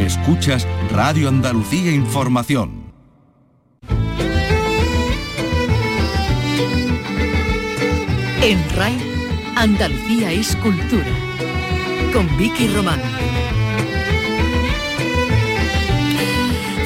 Escuchas Radio Andalucía Información. En RAI, Andalucía es cultura. Con Vicky Román.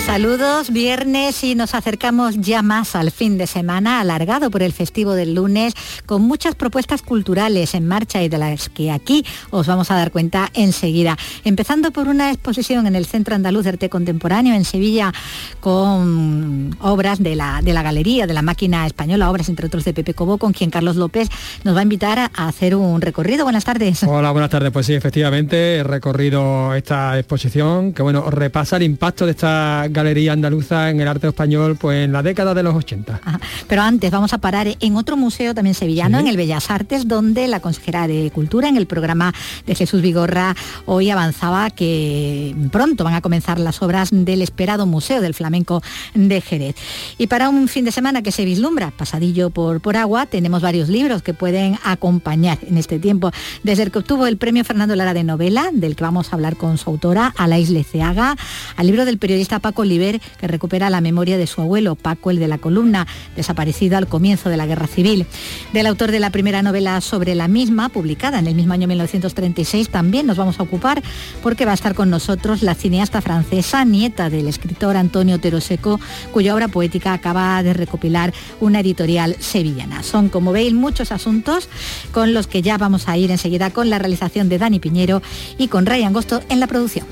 Saludos, viernes y nos acercamos ya más al fin de semana, alargado por el festivo del lunes, con muchas propuestas culturales en marcha y de las que aquí os vamos a dar cuenta enseguida. Empezando por una exposición en el Centro Andaluz de Arte Contemporáneo en Sevilla con obras de la, de la Galería de la Máquina Española, obras entre otros de Pepe Cobo, con quien Carlos López nos va a invitar a hacer un recorrido. Buenas tardes. Hola, buenas tardes. Pues sí, efectivamente, he recorrido esta exposición que, bueno, repasa el impacto de esta galería andaluza en el arte español pues en la década de los 80. Ajá. Pero antes vamos a parar en otro museo también sevillano, en el Bellas Artes, donde la consejera de Cultura en el programa de Jesús Vigorra hoy avanzaba que pronto van a comenzar las obras del esperado Museo del Flamenco de Jerez. Y para un fin de semana que se vislumbra, pasadillo por, por agua, tenemos varios libros que pueden acompañar en este tiempo. Desde el que obtuvo el premio Fernando Lara de novela, del que vamos a hablar con su autora, Alais Leceaga, al libro del periodista Paco Oliver, que recupera la memoria de su abuelo, Paco, el de la columna, desaparecido al comienzo de la Guerra Civil. Del autor de la primera novela sobre la misma, publicada en el mismo año 1936, también nos vamos a ocupar porque va a estar con nosotros la cineasta francesa, nieta del escritor Antonio Teroseco, cuya obra poética acaba de recopilar una editorial sevillana. Son, como veis, muchos asuntos con los que ya vamos a ir enseguida con la realización de Dani Piñero y con Ray Angosto en la producción.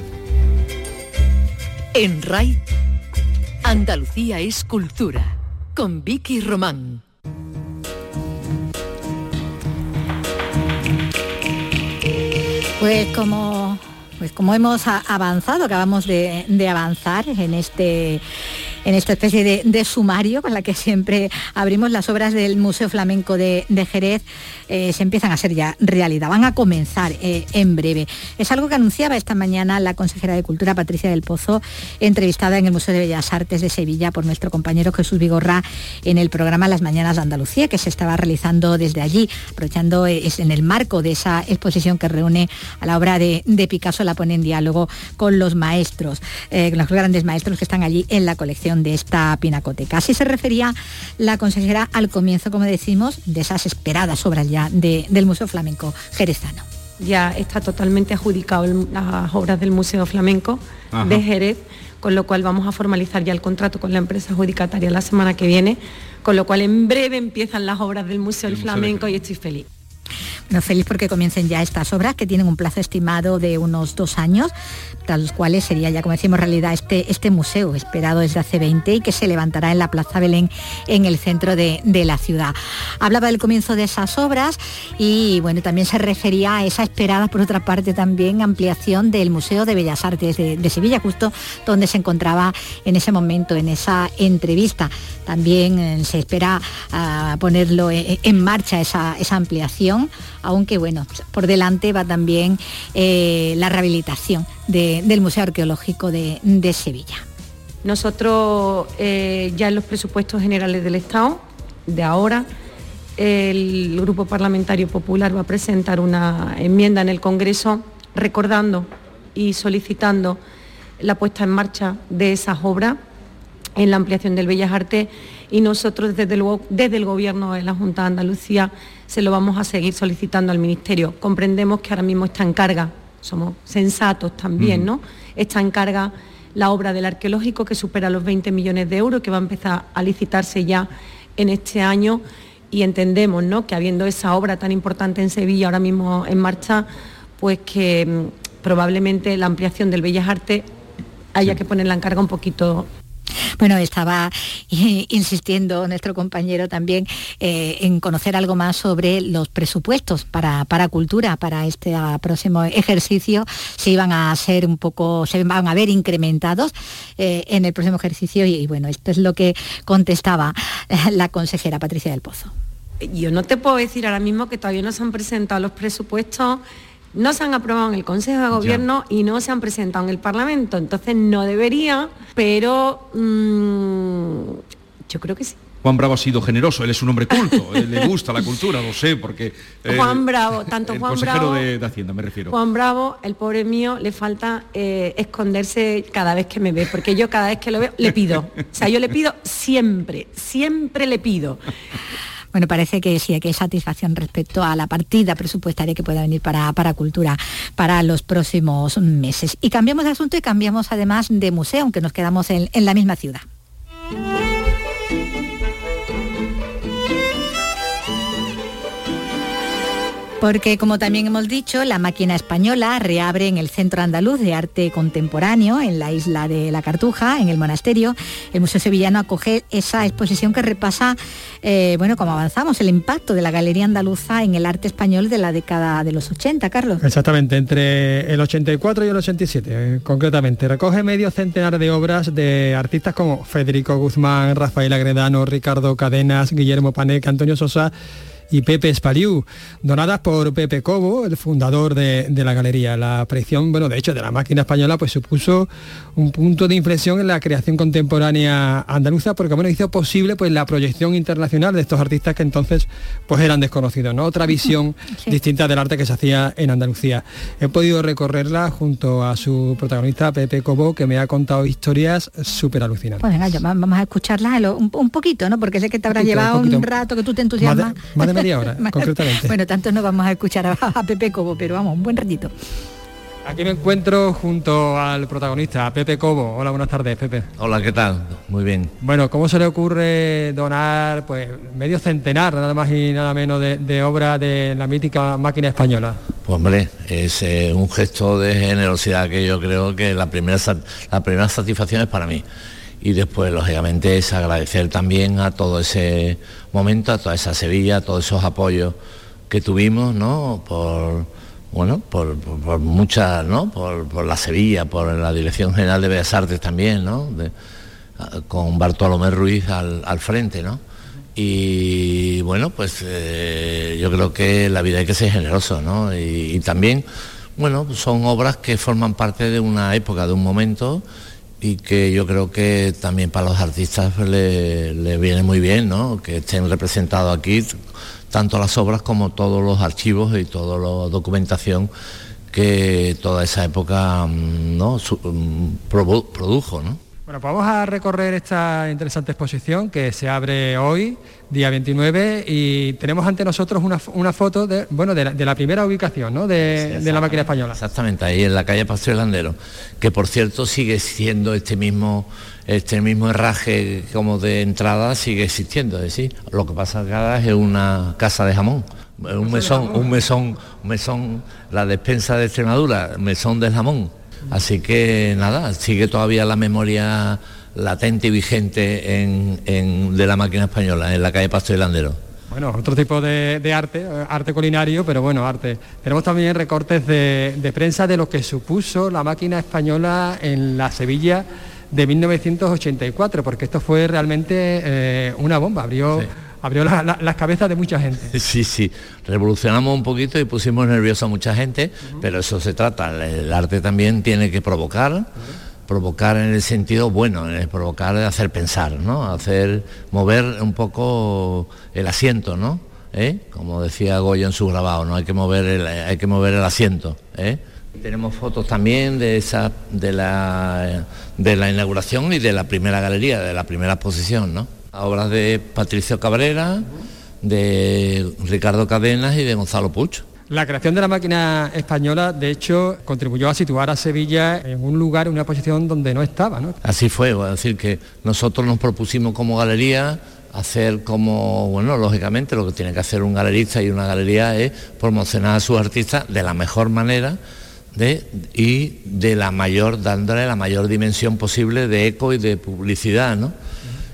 En RAI, Andalucía es cultura. Con Vicky Román. Pues como, pues como hemos avanzado, acabamos de avanzar en este en esta especie de, sumario con la que siempre abrimos las obras del Museo Flamenco de, Jerez, eh, se empiezan a ser ya realidad, van a comenzar eh, en breve. Es algo que anunciaba esta mañana la consejera de Cultura, Patricia del Pozo, entrevistada en el Museo de Bellas Artes de Sevilla por nuestro compañero Jesús Vigorra en el programa Las Mañanas de Andalucía, que se estaba realizando desde allí, aprovechando eh, en el marco de esa exposición que reúne a la obra de, Picasso, la pone en diálogo con los maestros, con los grandes maestros que están allí en la colección de esta pinacoteca. Así se refería la consejera al comienzo, como decimos, de esas esperadas obras ya de- del Museo Flamenco Jerezano. ya está totalmente adjudicado el- las obras del Museo Flamenco Ajá. de Jerez, con lo cual vamos a formalizar ya el contrato con la empresa adjudicataria la semana que viene, con lo cual en breve empiezan las obras del Museo del Museo de Flamenco y estoy feliz. Bueno, feliz porque comiencen ya estas obras que tienen un plazo estimado de unos dos años, tras los cuales sería ya, como decimos, realidad este, este museo esperado desde hace 20 y que se levantará en la Plaza Belén en el centro de, de la ciudad. Hablaba del comienzo de esas obras y bueno, también se refería a esa esperada, por otra parte, también ampliación del Museo de Bellas Artes de, Sevilla, justo donde se encontraba en ese momento, en esa entrevista. También eh, se espera ah, ponerlo eh, en marcha esa, esa ampliación, aunque bueno, por delante va también eh, la rehabilitación de- del Museo Arqueológico de, de Sevilla. Nosotros eh, ya en los presupuestos generales del Estado, de ahora, el Grupo Parlamentario Popular va a presentar una enmienda en el Congreso recordando y solicitando la puesta en marcha de esas obras en la ampliación del Bellas Artes y nosotros desde, luego, desde el Gobierno de la Junta de Andalucía se lo vamos a seguir solicitando al Ministerio. Comprendemos que ahora mismo está en carga, somos sensatos también. ¿no? Está en carga la obra del arqueológico que supera los 20 millones de euros, que va a empezar a licitarse ya en este año y entendemos ¿no? que habiendo esa obra tan importante en Sevilla ahora mismo en marcha, pues que mm, probablemente la ampliación del Bellas Artes haya que poner la encarga un poquito bueno, estaba insistiendo nuestro compañero también eh, en conocer algo más sobre los presupuestos para, para cultura, para este próximo ejercicio, si iban a ser un poco, se van a ver incrementados eh, en el próximo ejercicio y, bueno, esto es lo que contestaba la consejera Patricia del Pozo. Yo no te puedo decir ahora mismo que todavía no se han presentado los presupuestos no se han aprobado en el Consejo de Gobierno y no se han presentado en el Parlamento. Entonces no debería, pero mm, yo creo que sí. Juan Bravo ha sido generoso, él es un hombre culto, le gusta la cultura, lo sé, porque... Eh, Juan Bravo, tanto Juan Bravo... De, de, Hacienda, me refiero. Juan Bravo, el pobre mío, le falta eh, esconderse cada vez que me ve, porque yo cada vez que lo veo le pido. O sea, yo le pido siempre, siempre le pido. Bueno, parece que sí, que hay satisfacción respecto a la partida presupuestaria que pueda venir para, para cultura para los próximos meses. Y cambiamos de asunto y cambiamos además de museo, aunque nos quedamos en, en la misma ciudad. Porque, como también hemos dicho, la máquina española reabre en el Centro Andaluz de Arte Contemporáneo, en la isla de La Cartuja, en el monasterio. El Museo Sevillano acoge esa exposición que repasa, eh, bueno, como avanzamos, el impacto de la Galería Andaluza en el arte español de la década de los 80, Carlos. Exactamente, entre el 84 y el 87, eh, concretamente. Recoge medio centenar de obras de artistas como Federico Guzmán, Rafael Agredano, Ricardo Cadenas, Guillermo Panek, Antonio Sosa y Pepe Espaliu, donadas por Pepe Cobo, el fundador de, la galería. La aparición, bueno, de hecho, de la máquina española, pues supuso un punto de inflexión en la creación contemporánea andaluza, porque bueno, hizo posible pues la proyección internacional de estos artistas que entonces pues eran desconocidos, ¿no? Otra visión distinta del arte que se hacía en Andalucía. He podido recorrerla junto a su protagonista Pepe Cobo, que me ha contado historias súper alucinantes. Pues venga, vamos a escucharla un, poquito, ¿no? Porque sé que te habrá llevado un, rato que tú te entusiasmas ahora, concretamente. Bueno, tanto no vamos a escuchar a, Pepe Cobo, pero vamos, un buen ratito. Aquí me encuentro junto al protagonista, Pepe Cobo. Hola, buenas tardes, Pepe. Hola, ¿qué tal? Muy bien. Bueno, ¿cómo se le ocurre donar pues medio centenar, nada más y nada menos, de, de obra de la mítica máquina española? Pues hombre, es eh, un gesto de generosidad que yo creo que la primera, la primera satisfacción es para mí y después lógicamente es agradecer también a todo ese momento, a toda esa Sevilla, a todos esos apoyos que tuvimos, ¿no? Por, bueno, por, muchas, ¿no? Por, la Sevilla, por la Dirección General de Bellas Artes también, ¿no? con Bartolomé Ruiz al, frente, ¿no? Y bueno, pues eh, yo creo que la vida hay que ser generoso, ¿no? y también, bueno, son obras que forman parte de una época, de un momento y que yo creo que también para los artistas le, viene muy bien, ¿no? Que estén representados aquí tanto las obras como todos los archivos y toda la documentación que toda esa época mm, ¿no? Mm, produjo, ¿no? Bueno, pues vamos a recorrer esta interesante exposición que se abre hoy, día 29, y tenemos ante nosotros una, foto de, bueno, de, la, primera ubicación ¿no? de, la máquina española. Exactamente, ahí en la calle Paseo Landero, que por cierto sigue siendo este mismo, este mismo herraje como de entrada, sigue existiendo, es decir, lo que pasa acá es una casa de jamón un mesón, un mesón, un mesón, la despensa de Extremadura, mesón del jamón Así que nada, sigue todavía la memoria latente y vigente en, de la máquina española, en la calle Pasto y Landero. Bueno, otro tipo de, arte, arte culinario, pero bueno, arte. Tenemos también recortes de, prensa de lo que supuso la máquina española en la Sevilla de 1984, porque esto fue realmente eh, una bomba, abrió abrió las cabezas de mucha gente. Sí, sí, revolucionamos un poquito y pusimos nervioso a mucha gente, pero eso se trata, el arte también tiene que provocar, provocar en el sentido bueno, en el provocar de hacer pensar, ¿no? Hacer, mover un poco el asiento, ¿no? ¿Eh? Como decía Goya en su grabado, ¿no? Hay que mover el, hay que mover el asiento, ¿eh? Tenemos fotos también de esa de la de la inauguración y de la primera galería, de la primera exposición, ¿no? Obras de Patricio Cabrera, de Ricardo Cadenas y de Gonzalo Pucho. La creación de la máquina española, de hecho, contribuyó a situar a Sevilla en un lugar, en una posición donde no estaba. ¿no? Así fue, a decir que nosotros nos propusimos como galería hacer como, bueno, lógicamente lo que tiene que hacer un galerista y una galería es promocionar a sus artistas de la mejor manera de, y de la mayor, dándole la mayor dimensión posible de eco y de publicidad, ¿no?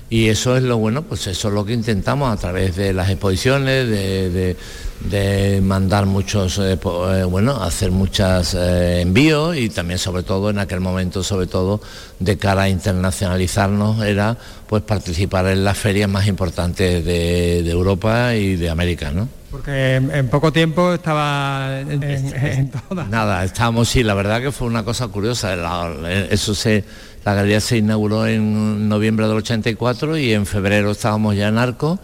Y eso es lo bueno, pues eso es lo que intentamos a través de las exposiciones, de, de mandar muchos, eh, eh, bueno, hacer muchos eh, envíos y también sobre todo en aquel momento, sobre todo de cara a internacionalizarnos, era pues participar en las ferias más importantes de, Europa y de América, ¿no? Porque en, poco tiempo estaba en, todas. Nada, estábamos, sí, la verdad que fue una cosa curiosa. eso se, la galería se inauguró en noviembre del 84 y en febrero estábamos ya en Arco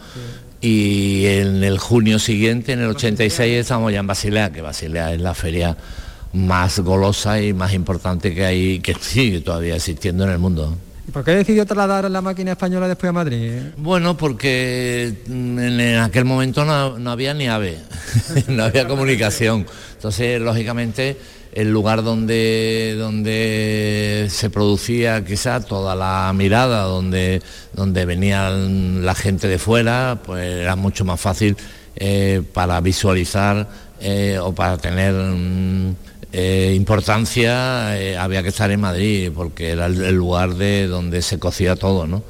y en el junio siguiente, en el 86, estamos ya en Basilea, que Basilea es la feria más golosa y más importante que hay, que sigue todavía existiendo en el mundo. ¿Por qué decidió trasladar la máquina española después a Madrid? Bueno, porque en aquel momento no, no había ni AVE, no había comunicación. Entonces, lógicamente, el lugar donde, donde se producía quizá toda la mirada, donde, donde venían la gente de fuera, pues era mucho más fácil eh, para visualizar eh, o para tener mm, eh, importancia, había que estar en Madrid, porque era el, lugar de donde se cocía todo, ¿no?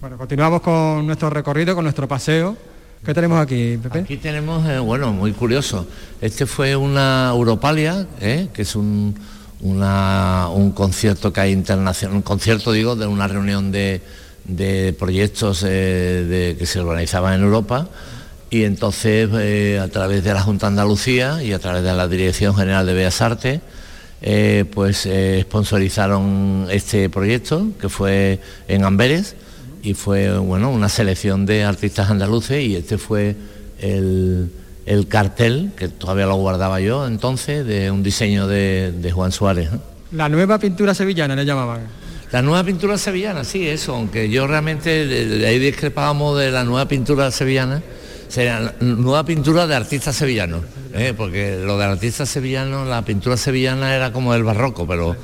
Bueno, continuamos con nuestro recorrido, con nuestro paseo. ¿Qué tenemos aquí, Pepe? Aquí tenemos, eh, bueno, muy curioso. Este fue una Europalia, eh, que es un, un concierto que hay internacional, un concierto, digo, de una reunión de, proyectos eh, que se organizaban en Europa y entonces a través de la Junta de Andalucía y a través de la Dirección General de Bellas Artes, pues sponsorizaron este proyecto que fue en Amberes y fue bueno, una selección de artistas andaluces y este fue el, cartel, que todavía lo guardaba yo entonces, de un diseño de, Juan Suárez. La nueva pintura sevillana le llamaban. La nueva pintura sevillana, sí, eso, aunque yo realmente de, ahí discrepábamos de la nueva pintura sevillana, sería nueva pintura de artistas sevillanos, ¿eh? porque lo de artistas sevillanos, la pintura sevillana era como el barroco, pero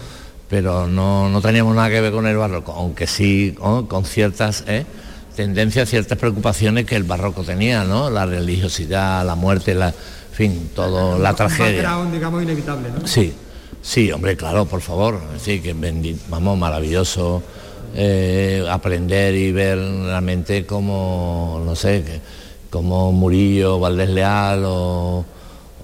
pero no, teníamos nada que ver con el barroco, aunque sí con ciertas ¿eh? tendencias, ciertas preocupaciones que el barroco tenía, ¿no? La religiosidad, la muerte, la, fin, todo, la tragedia. digamos, inevitable, ¿no? Sí, sí, hombre, claro, por favor, sí, que vamos, maravilloso eh, aprender y ver realmente como, no sé, como Murillo, Valdés Leal o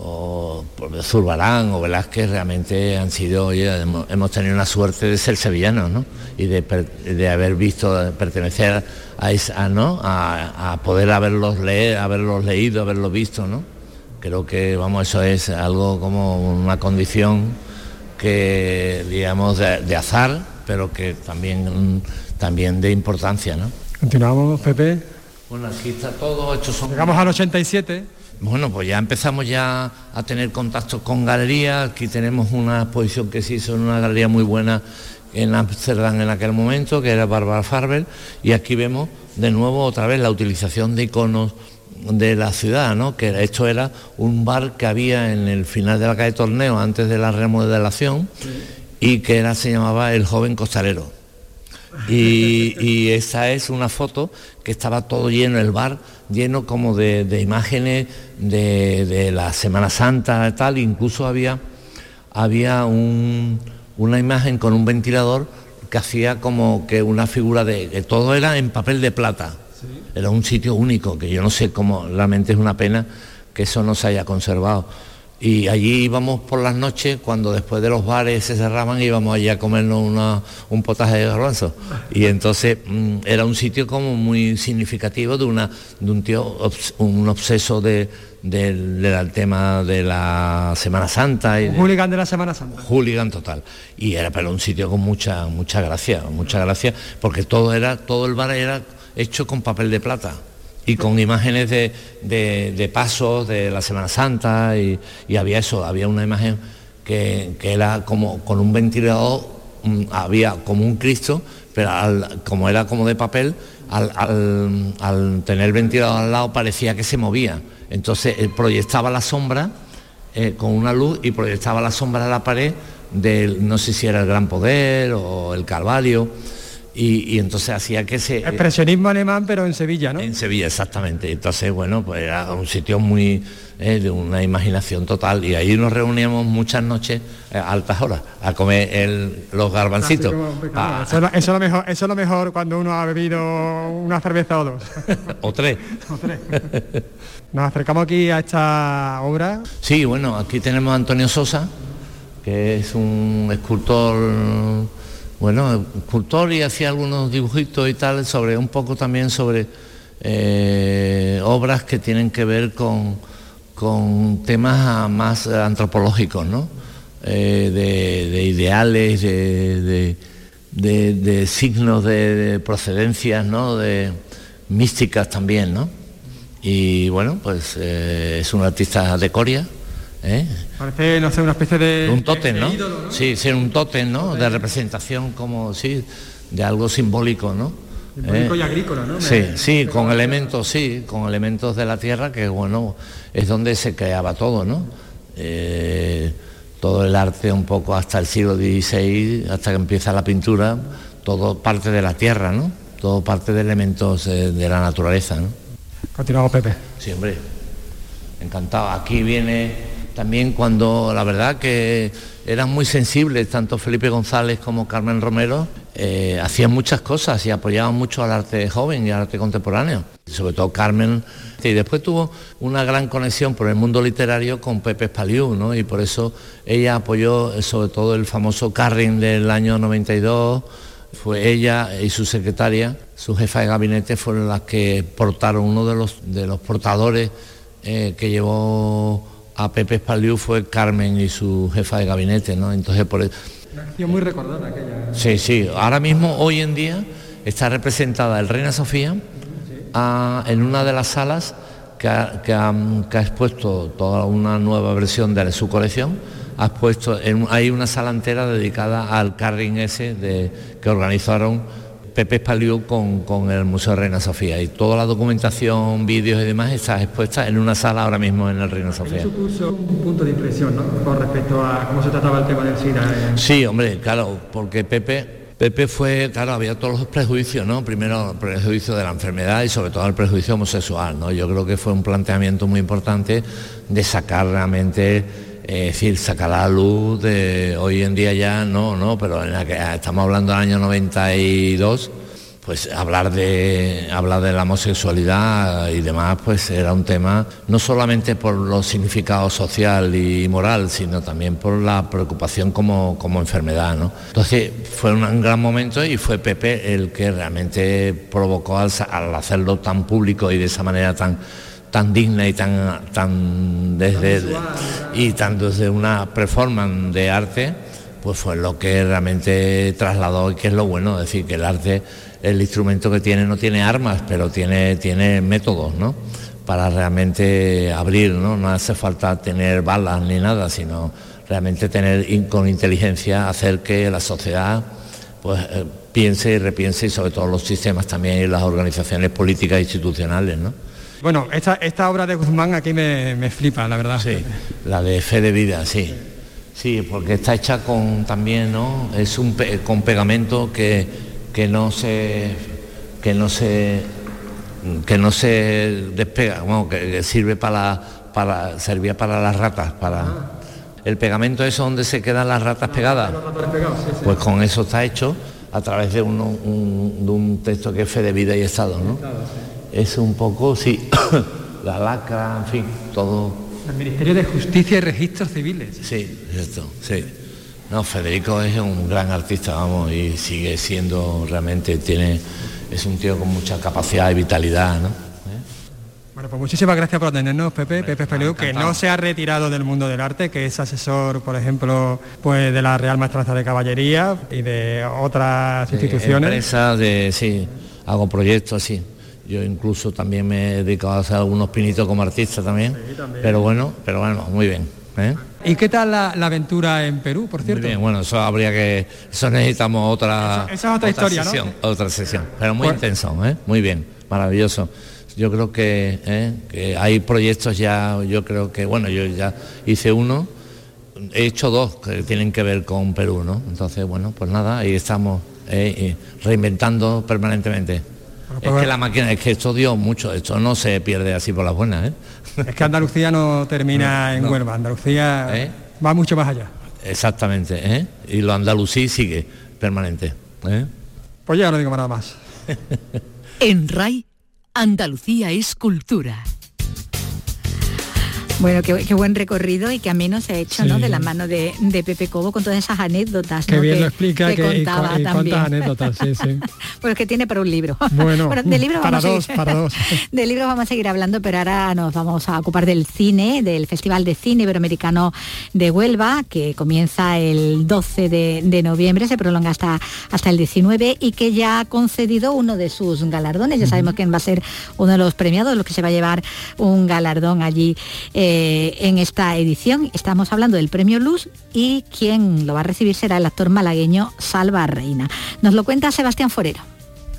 o Zurbarán o Velázquez realmente han sido, oye, hemos, tenido una suerte de ser sevillanos, ¿no? Y de, haber visto, pertenecer a esa, ¿no? A, poder haberlos leer, haberlos leído, haberlos visto, ¿no? Creo que, vamos, eso es algo como una condición que, digamos, de, azar, pero que también, también de importancia, ¿no? Continuamos, Pepe. Bueno, aquí está todo, hecho son... Llegamos al 87 bueno, pues ya empezamos ya a tener contactos con galerías. Aquí tenemos una exposición que se hizo en una galería muy buena en Amsterdam en aquel momento, que era Barbara Farber, y aquí vemos de nuevo otra vez la utilización de iconos de la ciudad, ¿no? que esto era un bar que había en el final de la calle Torneo antes de la remodelación y que era, se llamaba El Joven Costalero. Y, y esa es una foto que estaba todo lleno, el bar lleno como de, imágenes de, la Semana Santa tal, incluso había, había una imagen con un ventilador que hacía como que una figura de, que todo era en papel de plata. Era un sitio único, que yo no sé cómo, realmente es una pena que eso no se haya conservado y allí íbamos por las noches cuando después de los bares se cerraban íbamos allí a comernos un potaje de garbanzo. Y entonces mm, era un sitio como muy significativo de una de un tío un obseso de, del tema de la Semana Santa y un hooligan de la Semana Santa. Hooligan total. Y era pero un sitio con mucha mucha gracia mucha gracia porque todo era todo el bar era hecho con papel de plata y con imágenes de, pasos de la Semana Santa y, había eso, había una imagen que, era como con un ventilador, mm, había como un Cristo, pero como era como de papel, al, tener el ventilador al lado parecía que se movía. Entonces eh, proyectaba la sombra eh, con una luz y proyectaba la sombra de la pared del, no sé si era el Gran Poder o el Calvario y, entonces hacía que se... Expresionismo alemán, pero en Sevilla, ¿no? En Sevilla, exactamente. Entonces, bueno, pues era un sitio muy eh, de una imaginación total y ahí nos reuníamos muchas noches eh, a altas horas a comer los garbancitos. Ah. eso, es lo mejor, eso es lo mejor cuando uno ha bebido una cerveza o dos. o tres. o tres. Nos acercamos aquí a esta obra. Sí, bueno, aquí tenemos a Antonio Sosa, que es un escultor bueno, escultor y hacía algunos dibujitos y tal sobre un poco también sobre eh, obras que tienen que ver con, con temas más antropológicos, ¿no? Eh, de, ideales, de, de, signos de, procedencias, ¿no? De místicas también, ¿no? Y bueno, pues eh, es un artista de Coria, ¿Eh? Parece, no sé, una especie de... Un tótem, ¿no? Sí, sí, un tótem, ¿no? De representación como, sí, de algo simbólico, ¿no? Simbólico y ¿Eh? agrícola, ¿no? Sí, sí, con elementos, sí, con elementos de la tierra que, bueno, es donde se creaba todo, ¿no? Eh, todo el arte un poco hasta el siglo XVI, hasta que empieza la pintura, todo parte de la tierra, ¿no? Todo parte de elementos de, la naturaleza, ¿no? Continuamos, Pepe. Sí, hombre. Encantado. Aquí viene también cuando la verdad que eran muy sensibles, tanto Felipe González como Carmen Romero, eh, hacían muchas cosas y apoyaban mucho al arte joven y al arte contemporáneo. Sobre todo Carmen. Y después tuvo una gran conexión por el mundo literario con Pepe Spaliu, ¿no? Y por eso ella apoyó eh, sobre todo el famoso Carring del año 92. Fue ella y su secretaria, su jefa de gabinete, fueron las que portaron uno de los, de los portadores eh, que llevó a Pepe Espaliu fue Carmen y su jefa de gabinete, ¿no? Entonces por eso... Una acción muy recordada aquella. Sí, sí. Ahora mismo, hoy en día, está representada el Reina Sofía en una de las salas que ha, expuesto toda una nueva versión de su colección. Ha expuesto, hay una sala entera dedicada al carring ese de, que organizaron Pepe Espaliú con, el Museo Reina Sofía y toda la documentación, vídeos y demás está expuesta en una sala ahora mismo en el Reina Sofía. Eso puso un punto de impresión ¿no? con respecto a cómo se trataba el tema del SIDA. Sí, hombre, claro, porque Pepe Pepe fue, claro, había todos los prejuicios, ¿no? Primero el prejuicio de la enfermedad y sobre todo el prejuicio homosexual, ¿no? Yo creo que fue un planteamiento muy importante de sacar realmente es decir, sacar la luz de hoy en día ya no, no, pero en la que estamos hablando del año 92, pues hablar de hablar de la homosexualidad y demás, pues era un tema no solamente por los significados social y moral, sino también por la preocupación como, como enfermedad, ¿no? Entonces fue un gran momento y fue Pepe el que realmente provocó al hacerlo tan público y de esa manera tan tan digna y tan, tan desde y tan desde una performance de arte, pues fue lo que realmente trasladó y que es lo bueno, decir, que el arte, el instrumento que tiene no tiene armas, pero tiene, tiene métodos, ¿no? Para realmente abrir, ¿no? No hace falta tener balas ni nada, sino realmente tener con inteligencia hacer que la sociedad pues eh, piense y repiense y sobre todo los sistemas también y las organizaciones políticas e institucionales, ¿no? Bueno, esta, esta obra de Guzmán aquí me, flipa, la verdad. Sí, la de Fe de Vida, sí. Sí, porque está hecha con también, ¿no? Es un con pegamento que, que no se que no se que no se despega, bueno, que, sirve para para servía para las ratas, para el pegamento es donde se quedan las ratas pegadas. Pues con eso está hecho a través de, un, de un texto que es fe de vida y estado, ¿no? Es un poco, sí, la lacra, en fin, todo. El Ministerio de Justicia y Registros Civiles. Sí, esto, sí. No, Federico es un gran artista, vamos, y sigue siendo realmente, tiene, es un tío con mucha capacidad y vitalidad, ¿no? ¿Eh? Bueno, pues muchísimas gracias por atendernos, Pepe, Pepe Feliu, que no se ha retirado del mundo del arte, que es asesor, por ejemplo, pues de la Real Maestranza de Caballería y de otras instituciones. Empresas, de, sí, hago proyectos, sí. Yo incluso también me he dedicado a hacer algunos pinitos como artista también. Pero bueno, pero bueno, muy bien. ¿eh? ¿Y qué tal la, aventura en Perú, por cierto? Muy bien, bueno, eso habría que, eso necesitamos otra, esa, otra, historia, sesión, otra sesión, pero muy intenso, ¿eh? muy bien, maravilloso. Yo creo que, ¿eh? que hay proyectos ya, yo creo que, bueno, yo ya hice uno, he hecho dos que tienen que ver con Perú, ¿no? Entonces, bueno, pues nada, ahí estamos eh, reinventando permanentemente. Es que la máquina, es que esto dio mucho, esto no se pierde así por las buenas. ¿eh? Es que Andalucía no termina en Huelva, Andalucía ¿Eh? va mucho más allá. Exactamente, ¿eh? y lo andalusí sigue permanente. ¿eh? Pues ya no digo nada más. En RAI, Andalucía es cultura. Bueno, qué, qué buen recorrido y qué ameno se ha hecho, ¿no? De la mano de, de Pepe Cobo con todas esas anécdotas, Qué ¿no? bien que, lo explica que que, y, contaba y también. cuántas anécdotas, sí, sí. Pues que tiene para un libro. Bueno, de libros para vamos a dos, seguir- para dos. De libros vamos a seguir hablando, pero ahora nos vamos a ocupar del cine, del Festival de Cine Iberoamericano de Huelva, que comienza el 12 de, de noviembre, se prolonga hasta, hasta el 19 y que ya ha concedido uno de sus galardones. Ya sabemos quién va a ser uno de los premiados, los que se va a llevar un galardón allí eh, en esta edición. Estamos hablando del Premio Luz y quien lo va a recibir será el actor malagueño Salva Reina. Nos lo cuenta Sebastián Forero.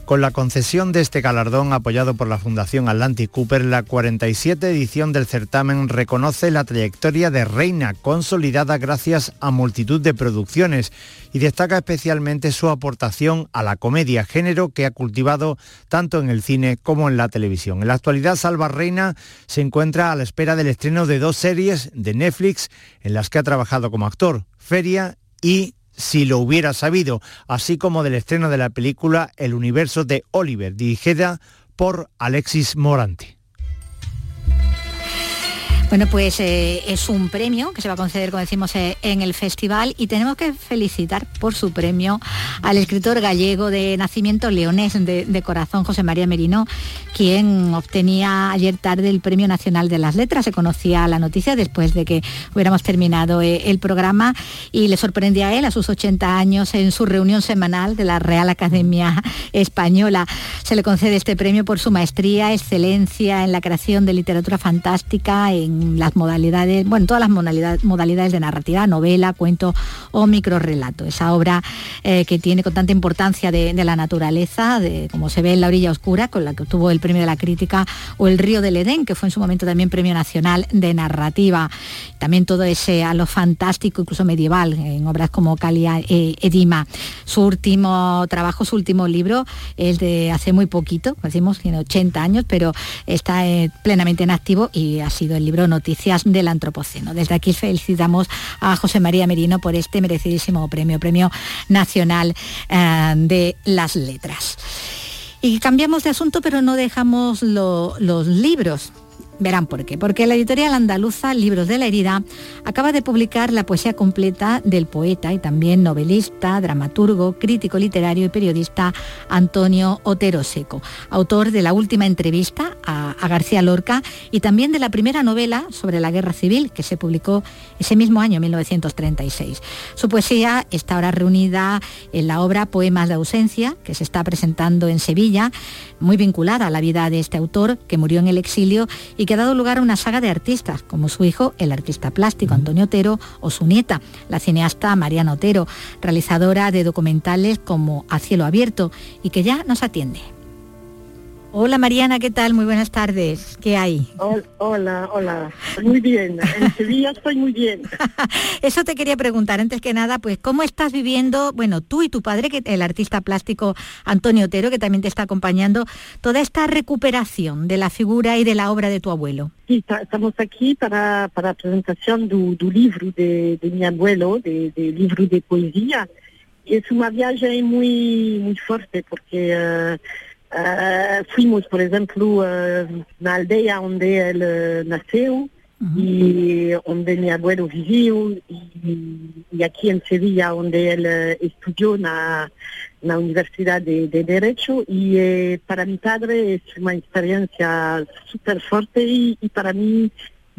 Con la concesión de este galardón apoyado por la Fundación Atlantic Cooper, la 47 edición del certamen reconoce la trayectoria de Reina, consolidada gracias a multitud de producciones, y destaca especialmente su aportación a la comedia, género que ha cultivado tanto en el cine como en la televisión. En la actualidad, Salva Reina se encuentra a la espera del estreno de dos series de Netflix en las que ha trabajado como actor, Feria y si lo hubiera sabido, así como del estreno de la película El universo de Oliver, dirigida por Alexis Morante. Bueno, pues eh, es un premio que se va a conceder, como decimos, eh, en el festival y tenemos que felicitar por su premio al escritor gallego de nacimiento leonés de, corazón, José María Merino, quien obtenía ayer tarde el Premio Nacional de las Letras. Se conocía la noticia después de que hubiéramos terminado eh, el programa y le sorprendía a él a sus 80 años en su reunión semanal de la Real Academia Española. Se le concede este premio por su maestría, excelencia en la creación de literatura fantástica, en las modalidades, bueno, todas las modalidades, modalidades de narrativa, novela, cuento o microrrelato. Esa obra eh, que tiene con tanta importancia de, la naturaleza, de como se ve en La orilla oscura, con la que obtuvo el premio de la crítica, o El río del Edén, que fue en su momento también premio nacional de narrativa. También todo ese a lo fantástico, incluso medieval, en obras como Calia eh, Edima. Su último trabajo, su último libro, es de hace muy poquito, decimos, tiene 80 años, pero está eh, plenamente en activo y ha sido el libro Noticias del Antropoceno. Desde aquí felicitamos a José María Merino por este merecidísimo premio, Premio Nacional eh, de las Letras. Y cambiamos de asunto, pero no dejamos lo- los libros. Verán por qué. Porque la editorial andaluza Libros de la Herida acaba de publicar la poesía completa del poeta y también novelista, dramaturgo, crítico literario y periodista Antonio Otero Seco, autor de la última entrevista a, García Lorca y también de la primera novela sobre la guerra civil que se publicó ese mismo año, 1936. Su poesía está ahora reunida en la obra Poemas de ausencia, que se está presentando en Sevilla, muy vinculada a la vida de este autor que murió en el exilio y que ha dado lugar a una saga de artistas, como su hijo, el artista plástico Antonio Otero, o su nieta, la cineasta Mariana Otero, realizadora de documentales como A cielo abierto y que ya nos atiende. Hola Mariana, ¿qué tal? Muy buenas tardes. ¿Qué hay? Hola, hola. Muy bien. En Sevilla estoy muy bien. Eso te quería preguntar antes que nada, pues ¿cómo estás viviendo, bueno, tú y tu padre, que el artista plástico Antonio Otero, que también te está acompañando, toda esta recuperación de la figura y de la obra de tu abuelo? Sí, ta- estamos aquí para, para la presentación do livro de, de mi abuelo, de, de livro de poesía. Es una viaje muy, muy fuerte porque eh, eh, fuimos, por ejemplo, eh, na aldea donde él eh, nació y donde mi abuelo vivió y, y aquí en Sevilla donde él estudió na, na Universidad de, de Derecho. Y eh, para mi padre es una experiencia súper fuerte y, y para mí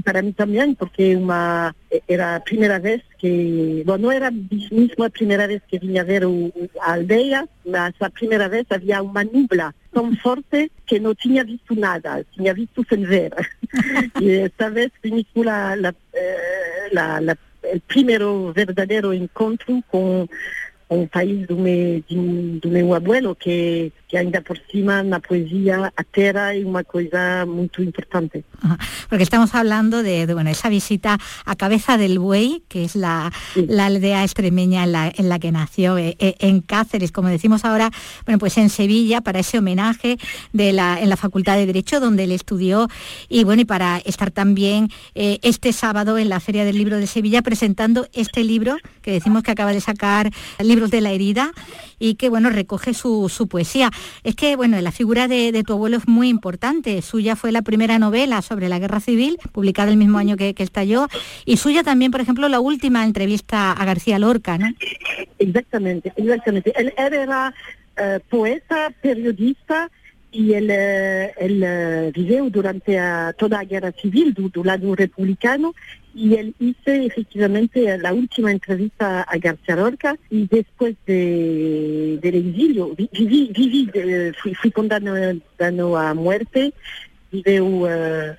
para mí también porque una era la primera vez que bueno no era mismo la primera vez que vine a ver a aldea mas la primera vez había una nubla tan fuerte que no tenía visto nada tenía visto sin ver. Y esta vez la, la- el primero verdadero encuentro con um país de, meu abuelo, que, que ainda por cima na poesia a terra é uma coisa muito importante. Porque estamos hablando de, de, bueno, esa visita a Cabeza del Buey, que es la, la aldea extremeña en la, en la que nació, eh, eh, en Cáceres, como decimos ahora, bueno, pues en Sevilla, para ese homenaje de la, en la Facultad de Derecho, donde él estudió, y bueno, y para estar también eh, este sábado en la Feria del Libro de Sevilla presentando este libro que decimos que acaba de sacar De la Herida y que bueno recoge su, su poesía. Es que bueno, la figura de, tu abuelo es muy importante. Suya fue la primera novela sobre la guerra civil, publicada el mismo año que, que estalló, y suya también, por ejemplo, la última entrevista a García Lorca, ¿no? Exactamente, exactamente. Él, era uh, poeta, periodista, y él, él vivió durante toda la guerra civil do lado republicano y él hizo efectivamente la última entrevista a García Lorca y después de, del exilio, viví, viví fui, fui condenado a muerte, vivió uh,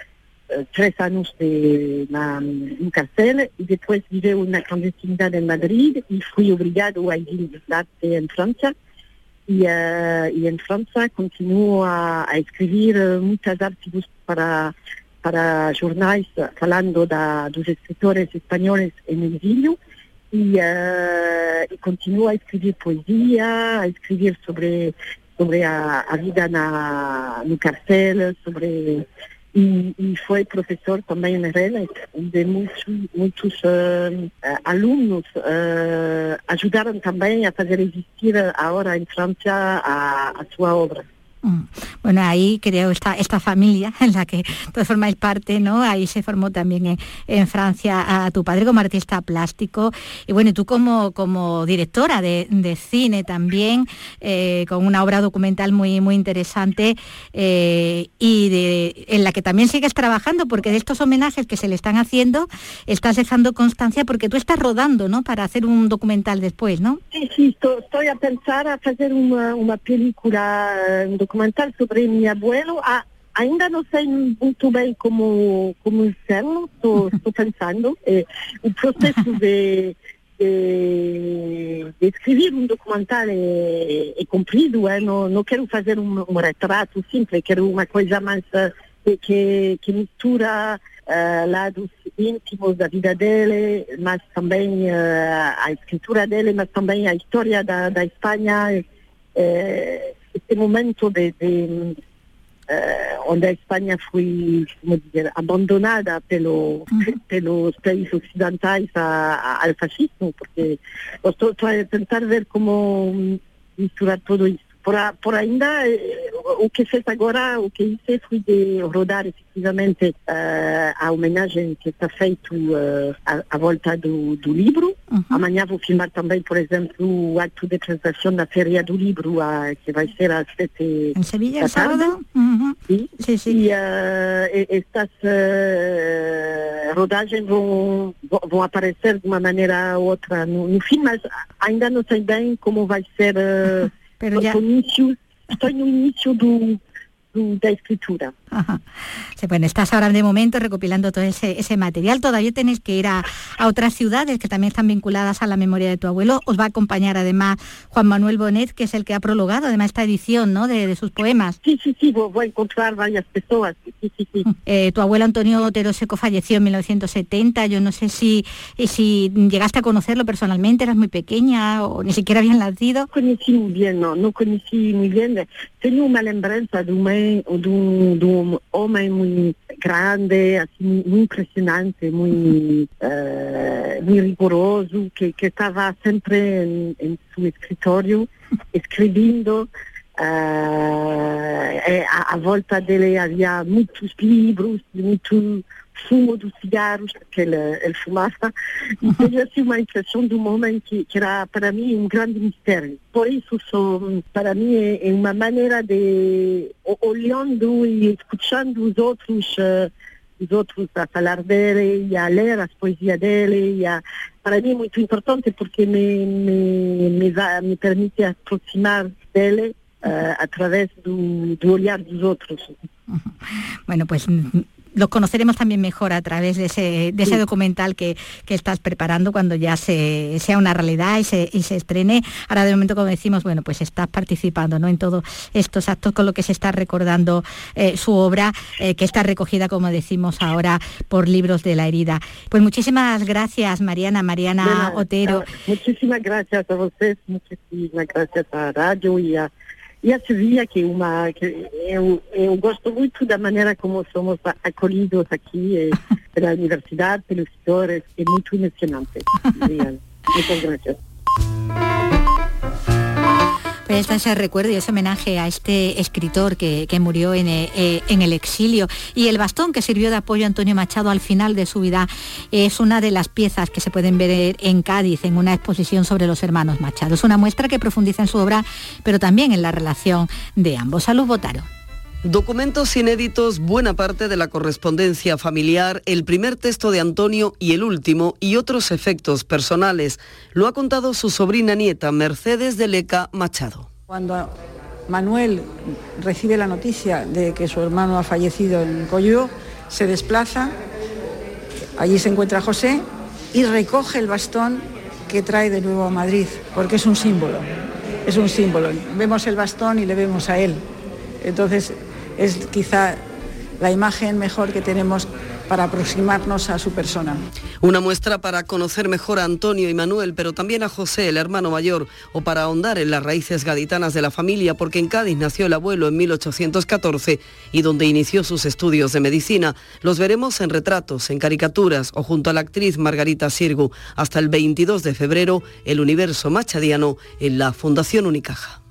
tres años de la, en cárcel y después vivió una clandestinidad en Madrid y fui obligado a exiliarse en Francia. Y, uh, en Francia continuó a, a escribir muchos artículos para, para jornais falando da, dos escritores espanhóis em exílio e, uh, e continua a escrever poesia, a escrever sobre, sobre a, vida na, no carcel, sobre e, e, foi professor também na RELEC, onde muitos, muitos uh, alunos uh, ajudaram também a fazer existir agora em França a, a sua obra. Bueno, ahí creo esta, esta familia en la que todos formáis parte, ¿no? Ahí se formó también en, Francia a tu padre como artista plástico. Y bueno, tú como, como directora de, de cine también, eh, con una obra documental muy, muy interesante eh, y en la que también sigues trabajando, porque de estos homenajes que se le están haciendo, estás dejando constancia porque tú estás rodando, ¿no? Para hacer un documental después, ¿no? Sí, sí, estoy a pensar a hacer una, una película, un documental sobre mi abuelo. Ah, ainda não sei muito bem como, como hacerlo, estou, pensando. Eh, o processo de, de, de, escrever um documental é, é comprido, eh? não, não quero fazer um, um, retrato simples, quero uma coisa mais que, que mistura uh, lados íntimos da vida dele, mas também uh, a escritura dele, mas também a história da, da Espanha. Uh, este momento de, de uh, onde a Espanha foi como dizer, abandonada pelo, uhum. pelos países ocidentais a, a, ao fascismo, porque estou, estou a tentar ver como misturar tudo isso. Por, a, por ainda, eh, o que fez agora, o que hice foi de rodar efetivamente uh, a homenagem que está feito uh, à, à, volta do, do livro. Uhum. Amanhã vou filmar também, por exemplo, o ato de apresentação da Feria do Livro, uh, que vai ser às sete Em Sevilla, sábado? Uhum. Sim. Sí, sí. E estas rodagens vão, vão aparecer de uma maneira ou outra no, no filme, mas ainda não sei bem como vai ser... Pero ya... Inicio, estoy no inicio do, do, da escritura. Ajá. Sí, bueno, estás ahora de momento recopilando todo ese, ese material. Todavía tenéis que ir a, a, otras ciudades que también están vinculadas a la memoria de tu abuelo. Os va a acompañar además Juan Manuel Bonet, que es el que ha prologado además esta edición ¿no? de, de sus poemas. Sí, sí, sí, voy a encontrar varias personas. Sí, sí, sí. Eh, tu abuelo Antonio Otero Seco falleció en 1970. Yo no sé si, si llegaste a conocerlo personalmente, eras muy pequeña o ni siquiera habían nacido. No conocí muy bien, no, no conocí muy bien. Tengo una lembranza de un, de un, de un un hombre muy grande, así, muy, muy impresionante, muy, eh, muy riguroso, que, que, estaba siempre en, en su escritorio escribiendo. Eh, a, a volta dele había muchos libros, muchos fumo dos cigarros que ele, ele fumava e tenho assim uma impressão de um homem que, que, era para mim um grande mistério. Por isso, sou, para mim é, é uma maneira de, olhando e escutando os outros, uh, os outros a falar dele e a ler as poesias dele, e a, para mim é muito importante porque me, me, me, me permite aproximar dele uh, através do, do olhar dos outros. Bueno, pues los conoceremos también mejor a través de ese, de ese documental que, que, estás preparando cuando ya se, sea una realidad y se, y se, estrene. Ahora de momento, como decimos, bueno, pues estás participando ¿no? en todos estos actos con lo que se está recordando eh, su obra, eh, que está recogida, como decimos ahora, por libros de la herida. Pues muchísimas gracias, Mariana, Mariana Otero. Muchísimas gracias a ustedes, muchísimas gracias a Radio y a e a Silvia, que, uma, que eu, eu gosto muito da maneira como somos acolhidos aqui eh, pela universidade, pelos tutores, é muito emocionante. Muchas gracias. Pues está ese recuerdo y ese homenaje a este escritor que, murió en, eh, eh, en, el exilio. Y el bastón que sirvió de apoyo a Antonio Machado al final de su vida es una de las piezas que se pueden ver en Cádiz en una exposición sobre los hermanos Machado. Es una muestra que profundiza en su obra, pero también en la relación de ambos. Salud, Botaro. Documentos inéditos, buena parte de la correspondencia familiar, el primer texto de Antonio y el último, y otros efectos personales. Lo ha contado su sobrina nieta, Mercedes de Leca Machado. Cuando Manuel recibe la noticia de que su hermano ha fallecido en Coyó, se desplaza, allí se encuentra José y recoge el bastón que trae de nuevo a Madrid, porque es un símbolo, es un símbolo. Vemos el bastón y le vemos a él. Entonces es quizá la imagen mejor que tenemos para aproximarnos a su persona. Una muestra para conocer mejor a Antonio y Manuel, pero también a José, el hermano mayor, o para ahondar en las raíces gaditanas de la familia, porque en Cádiz nació el abuelo en 1814 y donde inició sus estudios de medicina. Los veremos en retratos, en caricaturas o junto a la actriz Margarita Sirgu, hasta el 22 de febrero, el universo machadiano en la Fundación Unicaja.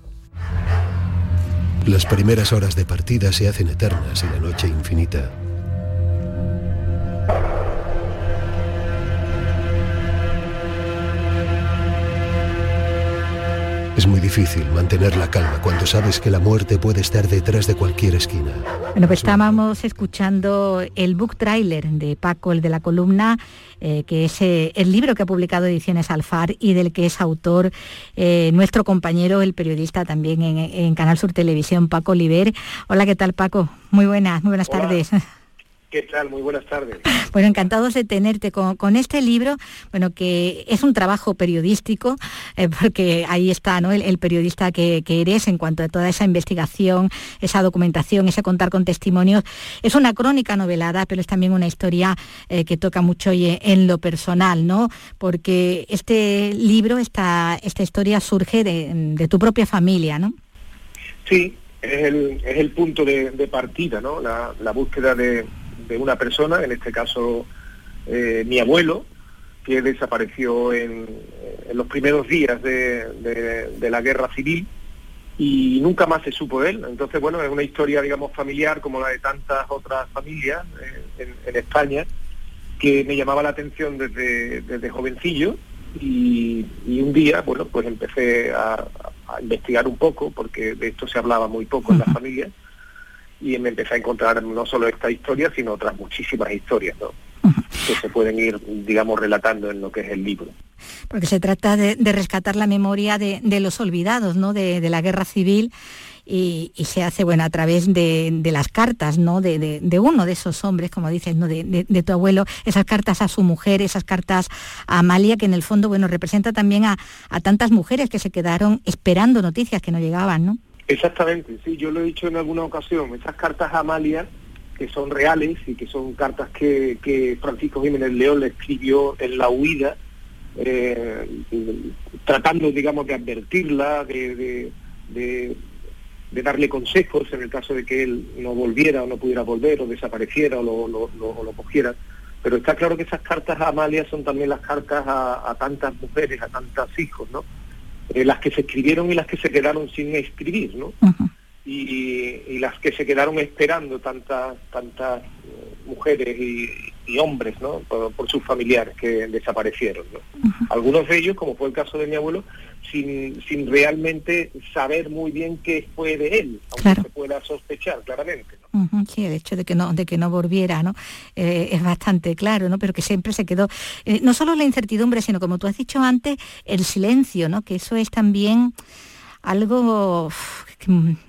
Las primeras horas de partida se hacen eternas y la noche infinita. Es muy difícil mantener la calma cuando sabes que la muerte puede estar detrás de cualquier esquina. Bueno, pues estábamos escuchando el book trailer de Paco, el de la columna eh, que es eh, el libro que ha publicado Ediciones Alfar y del que es autor eh, nuestro compañero, el periodista también en, Canal Sur Televisión, Paco Oliver. Hola, ¿qué tal Paco? Muy buenas, muy buenas tardes. ¿Qué tal? Muy buenas tardes. Bueno, encantados de tenerte con, este libro, bueno, que es un trabajo periodístico, eh, porque ahí está ¿no? el, periodista que, eres en cuanto a toda esa investigación, esa documentación, ese contar con testimonios. Es una crónica novelada, pero es también una historia eh, que toca mucho en lo personal, ¿no? Porque este libro, esta, esta historia surge de, tu propia familia, ¿no? Sí, es el, es el punto de, partida, ¿no? la búsqueda de de una persona, en este caso eh, mi abuelo, que desapareció en, los primeros días de, la guerra civil y nunca más se supo de él. Entonces, bueno, es una historia, digamos, familiar como la de tantas otras familias eh, en, España, que me llamaba la atención desde, desde jovencillo y, un día, bueno, pues empecé a, a, investigar un poco, porque de esto se hablaba muy poco en la familia, y me empecé a encontrar no solo esta historia, sino otras muchísimas historias, ¿no? que se pueden ir, digamos, relatando en lo que es el libro. Porque se trata de, rescatar la memoria de, los olvidados, ¿no? De, la guerra civil y, se hace, bueno, a través de, las cartas, ¿no? De, uno de esos hombres, como dices, ¿no? De, tu abuelo, esas cartas a su mujer, esas cartas a Amalia, que en el fondo, bueno, representa también a, a tantas mujeres que se quedaron esperando noticias que no llegaban, ¿no? Exactamente, sí, yo lo he dicho en alguna ocasión, esas cartas a Amalia, que son reales y que son cartas que, Francisco Jiménez León le escribió en la huida, eh, tratando, digamos, de advertirla, de, darle consejos en el caso de que él no volviera o no pudiera volver o desapareciera o lo, cogiera. Pero está claro que esas cartas a Amalia son también las cartas a, a tantas mujeres, a tantos hijos, ¿no? Eh, las que se escribieron y las que se quedaron sin escribir, ¿no? y, las que se quedaron esperando tantas tantas eh, mujeres y, hombres, ¿no? Por, sus familiares que desaparecieron, ¿no? Algunos de ellos, como fue el caso de mi abuelo, sin, sin realmente saber muy bien qué fue de él, aunque se pueda sospechar claramente. Sí, el hecho de que no, de que no volviera, ¿no? Eh, es bastante claro, ¿no? Pero que siempre se quedó, no solo la incertidumbre, sino como tú has dicho antes, el silencio, ¿no? Que eso es también algo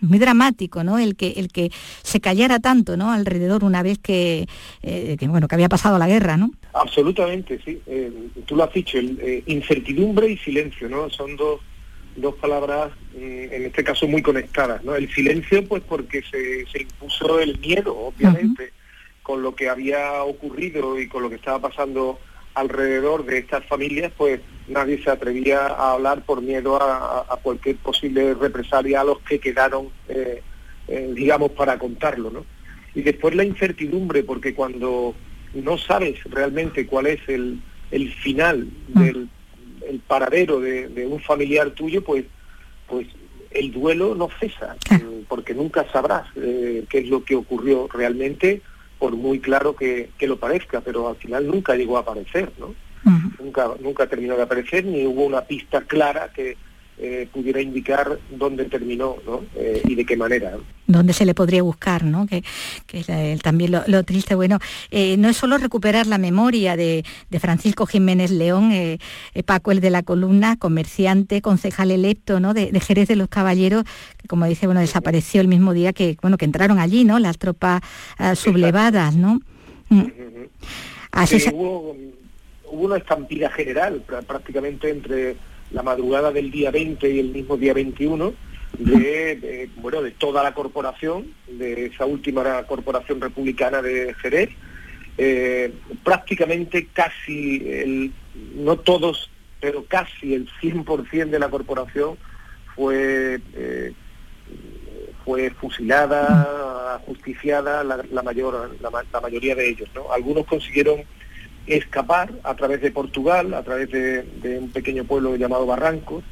muy dramático, ¿no? El que, el que se callara tanto, ¿no? Alrededor una vez que, eh, bueno, que había pasado la guerra, ¿no? Absolutamente, sí. Eh, tú lo has dicho, el, incertidumbre y silencio, ¿no? Son dos, dos palabras, mm, en este caso, muy conectadas, ¿no? El silencio, pues porque se, se impuso el miedo, obviamente, con lo que había ocurrido y con lo que estaba pasando alrededor de estas familias, pues nadie se atrevía a hablar por miedo a, cualquier posible represalia a los que quedaron, eh, eh, digamos, para contarlo, ¿no? Y después la incertidumbre, porque cuando no sabes realmente cuál es el, final mm. del el paradero de, un familiar tuyo, pues, pues el duelo no cesa, porque nunca sabrás eh, qué es lo que ocurrió realmente por muy claro que, lo parezca, pero al final nunca llegó a aparecer, ¿no? Nunca, nunca terminó de aparecer, ni hubo una pista clara que eh, pudiera indicar dónde terminó ¿no? Eh, y de qué manera. Dónde se le podría buscar, ¿no? Que, que también lo, triste. Bueno, eh, no es solo recuperar la memoria de, Francisco Jiménez León, Paco el de la columna, comerciante, concejal electo, ¿no? De, Jerez de los Caballeros, que como dice, bueno, desapareció el mismo día que, bueno, que entraron allí, ¿no? Las tropas sublevadas, ¿no? Mm. Así hubo, hubo una estampida general prácticamente entre la madrugada del día 20 y el mismo día 21 de, bueno, de toda la corporación, de esa última corporación republicana de Jerez. Eh, prácticamente casi, el, no todos, pero casi el 100% de la corporación fue, eh, fue fusilada, ajusticiada, la, mayor, la, mayoría de ellos. ¿no? Algunos consiguieron escapar a través de Portugal, a través de, un pequeño pueblo llamado Barrancos,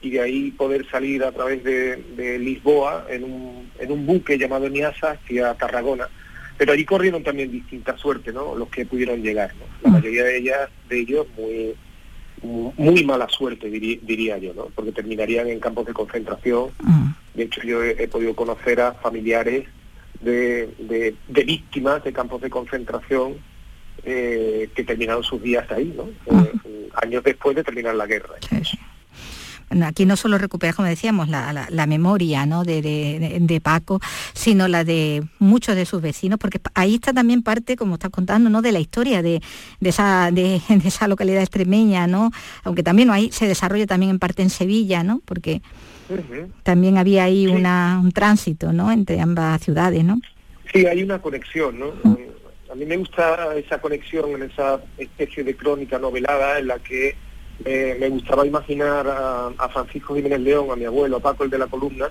y de ahí poder salir a través de, Lisboa en un, en un, buque llamado Niasa hacia Tarragona. Pero allí corrieron también distintas suertes, ¿no? Los que pudieron llegar, La mayoría de ellas, de ellos, muy, muy, mala suerte, diría, yo, ¿no? Porque terminarían en campos de concentración. De hecho, yo he, podido conocer a familiares de, de víctimas de campos de concentración eh, que terminaron sus días ahí, ¿no? Eh, años después de terminar la guerra. Bueno, aquí no solo recupera, como decíamos, la, memoria ¿no? de, Paco, sino la de muchos de sus vecinos, porque ahí está también parte, como estás contando, ¿no? de la historia de, esa, de, esa localidad extremeña, ¿no? aunque también ahí se desarrolla también en parte en Sevilla, ¿no? porque también había ahí una, un tránsito ¿no? entre ambas ciudades. ¿no? Sí, hay una conexión, ¿no? A mí me gusta esa conexión en esa especie de crónica novelada en la que eh, me gustaba imaginar a, Francisco Jiménez León, a mi abuelo, a Paco el de la columna,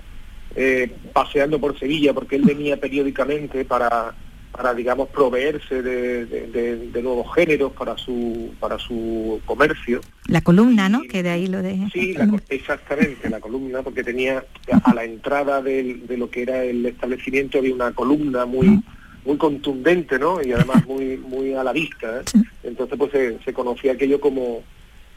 eh, paseando por Sevilla, porque él venía periódicamente para, para digamos, proveerse de, nuevos géneros para su, para su comercio. La columna, ¿no? que de ahí lo de... Sí, exactamente, la columna, porque tenía a la entrada de, lo que era el establecimiento había una columna muy muy contundente, ¿no? Y además muy muy a la vista. ¿eh? Entonces pues se, conocía aquello como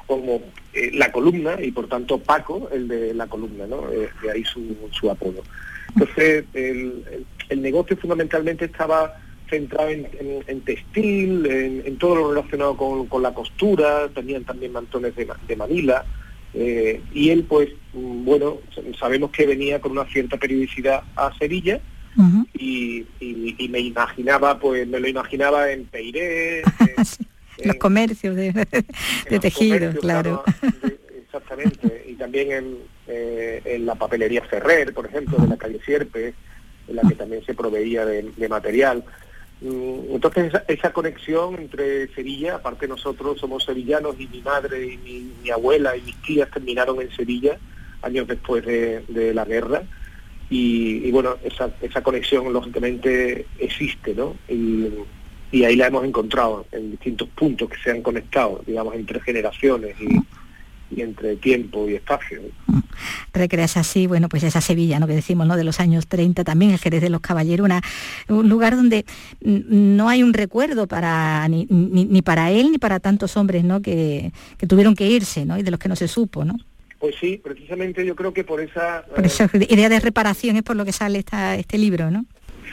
como eh, la columna y por tanto Paco, el de la columna, ¿no? Eh, de ahí su, su apodo. Entonces el, el, negocio fundamentalmente estaba centrado en, en, textil, en, todo lo relacionado con, con, la costura, tenían también mantones de, de Manila, y él pues, mm, bueno, sabemos que venía con una cierta periodicidad a Sevilla, y, me imaginaba, pues me lo imaginaba en Peiré, los comercios de, tejidos, claro. exactamente, y también en, eh, en, la papelería Ferrer, por ejemplo, de la calle Sierpe, en la que también se proveía de, material. Mm, entonces esa, conexión entre Sevilla, aparte nosotros somos sevillanos y mi madre y mi, abuela y mis tías terminaron en Sevilla años después de la guerra, y, bueno, esa, esa conexión lógicamente existe, ¿no? Y, ahí la hemos encontrado en distintos puntos que se han conectado, digamos, entre generaciones y, entre tiempo y espacio. Recreas así, bueno, pues esa Sevilla, ¿no? Que decimos, ¿no? De los años 30, también el Jerez de los Caballeros, una, un lugar donde no hay un recuerdo para ni, ni, para él ni para tantos hombres, ¿no? Que, que tuvieron que irse, ¿no? Y de los que no se supo, ¿no? Pues sí, precisamente yo creo que por esa... Por esa idea de reparación es por lo que sale esta, este libro, ¿no?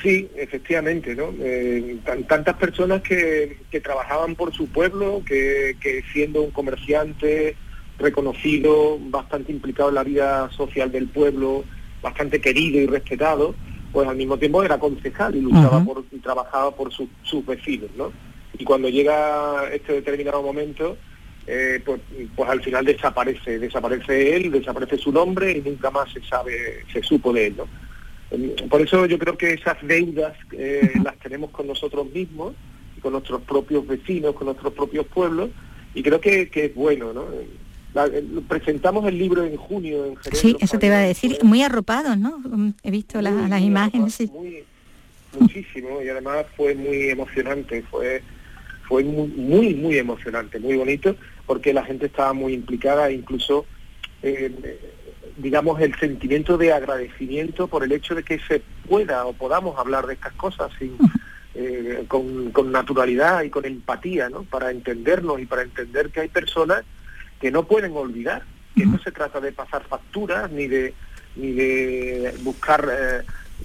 Sí, efectivamente, ¿no? Eh, tantas personas que, trabajaban por su pueblo, que, siendo un comerciante reconocido, bastante implicado en la vida social del pueblo, bastante querido y respetado, pues al mismo tiempo era concejal y luchaba por y trabajaba por sus vecinos, ¿no? Y cuando llega este determinado momento, eh, pues, pues al final desaparece, desaparece él, desaparece su nombre y nunca más se sabe, se supo de él, ¿no? Por eso yo creo que esas deudas eh, las tenemos con nosotros mismos, con nuestros propios vecinos, con nuestros propios pueblos, y creo que, que es bueno, ¿no? presentamos el libro en junio en Jerez. Sí, eso te iba a decir, muy arropado, ¿no? Mm, he visto las imágenes. Sí. muchísimo, y además fue muy emocionante, fue fue muy, muy, muy emocionante, muy bonito, porque la gente estaba muy implicada, incluso, eh, digamos, el sentimiento de agradecimiento por el hecho de que se pueda o podamos hablar de estas cosas sin, eh, con, con naturalidad y con empatía, ¿no? Para entendernos y para entender que hay personas que no pueden olvidar, que no se trata de pasar facturas ni de ni de buscar eh,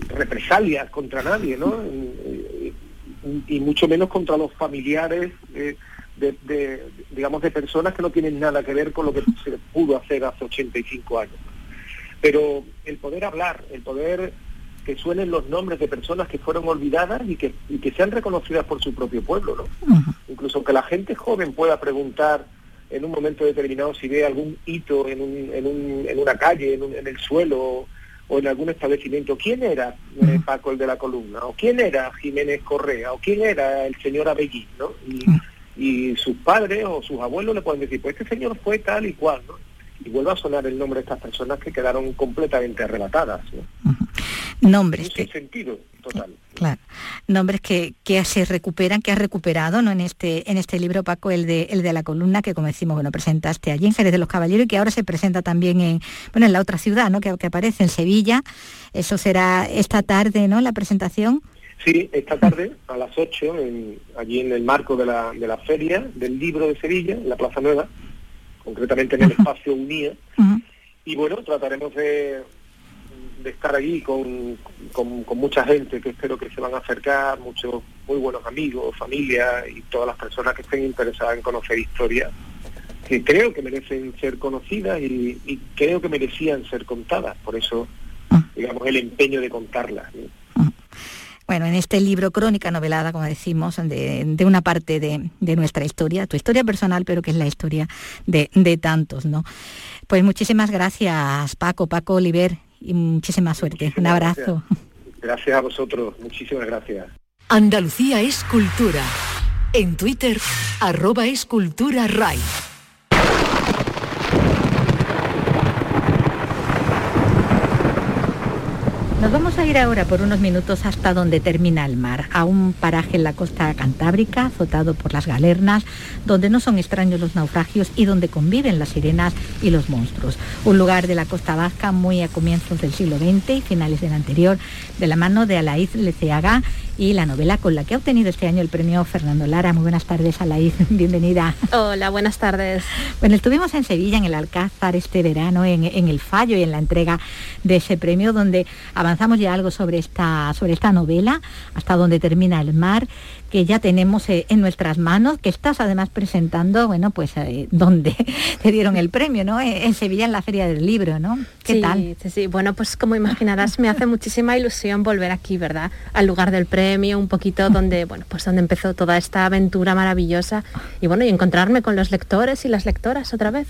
represalias contra nadie, ¿no? Y, mucho menos contra los familiares de, digamos, de personas que no tienen nada que ver con lo que se pudo hacer hace 85 años. Pero el poder hablar, el poder que suenen los nombres de personas que fueron olvidadas y que, y que sean reconocidas por su propio pueblo, ¿no? Incluso que la gente joven pueda preguntar en un momento determinado si ve algún hito en, un, en, un, en una calle, en, en, el suelo o en algún establecimiento, ¿quién era eh, Paco el de la columna? ¿O quién era Jiménez Correa? ¿O quién era el señor Abellín? ¿no? Y, y sus padres o sus abuelos le pueden decir, pues este señor fue tal y cual, ¿no? Y vuelve a sonar el nombre de estas personas que quedaron completamente arrebatadas. ¿no? Nombres. En sentido total. Claro. Nombres que, que se recuperan, que has recuperado ¿no? en este en este libro, Paco, el de el de la columna, que como decimos, bueno, presentaste allí en Jerez de los Caballeros y que ahora se presenta también en, bueno, en la otra ciudad, ¿no? Que, que aparece en Sevilla. Eso será esta tarde, ¿no? La presentación. Sí, esta tarde a las 8, allí en el marco de la, de la feria del libro de Sevilla, en la Plaza Nueva, concretamente en el espacio Unía. Y bueno, trataremos de, de estar allí con, con, mucha gente que espero que se van a acercar, muchos muy buenos amigos, familia y todas las personas que estén interesadas en conocer historia que creo que merecen ser conocidas y, y creo que merecían ser contadas. Por eso, digamos, el empeño de contarlas. Bueno, en este libro, crónica novelada, como decimos, de, una parte de, nuestra historia, tu historia personal, pero que es la historia de, tantos, ¿no? Pues muchísimas gracias, Paco, Paco Oliver, y muchísima suerte. un abrazo. Gracias. a vosotros, muchísimas gracias. Andalucía es cultura. En Twitter, arroba escultura RAI. Nos vamos a ir ahora por unos minutos hasta donde termina el mar, a un paraje en la costa cantábrica, azotado por las galernas, donde no son extraños los naufragios y donde conviven las sirenas y los monstruos. Un lugar de la costa vasca muy a comienzos del siglo XX y finales del anterior, de la mano de Alaíz Leceaga y la novela con la que ha obtenido este año el premio Fernando Lara. Muy buenas tardes, Alaís, bienvenida. Hola, buenas tardes. Bueno, estuvimos en Sevilla, en el Alcázar, este verano, en, el fallo y en la entrega de ese premio, donde avanzamos ya algo sobre esta, sobre esta novela, hasta donde termina el mar, que ya tenemos eh, en nuestras manos, que estás además presentando, bueno, pues eh, donde te dieron el premio, ¿no? Eh, en Sevilla, en la Feria del Libro, ¿no? ¿Qué tal? Sí, sí, bueno, pues como imaginarás, me hace muchísima ilusión volver aquí, ¿verdad? Al lugar del premio, un poquito donde, bueno, pues donde empezó toda esta aventura maravillosa y bueno, y encontrarme con los lectores y las lectoras otra vez.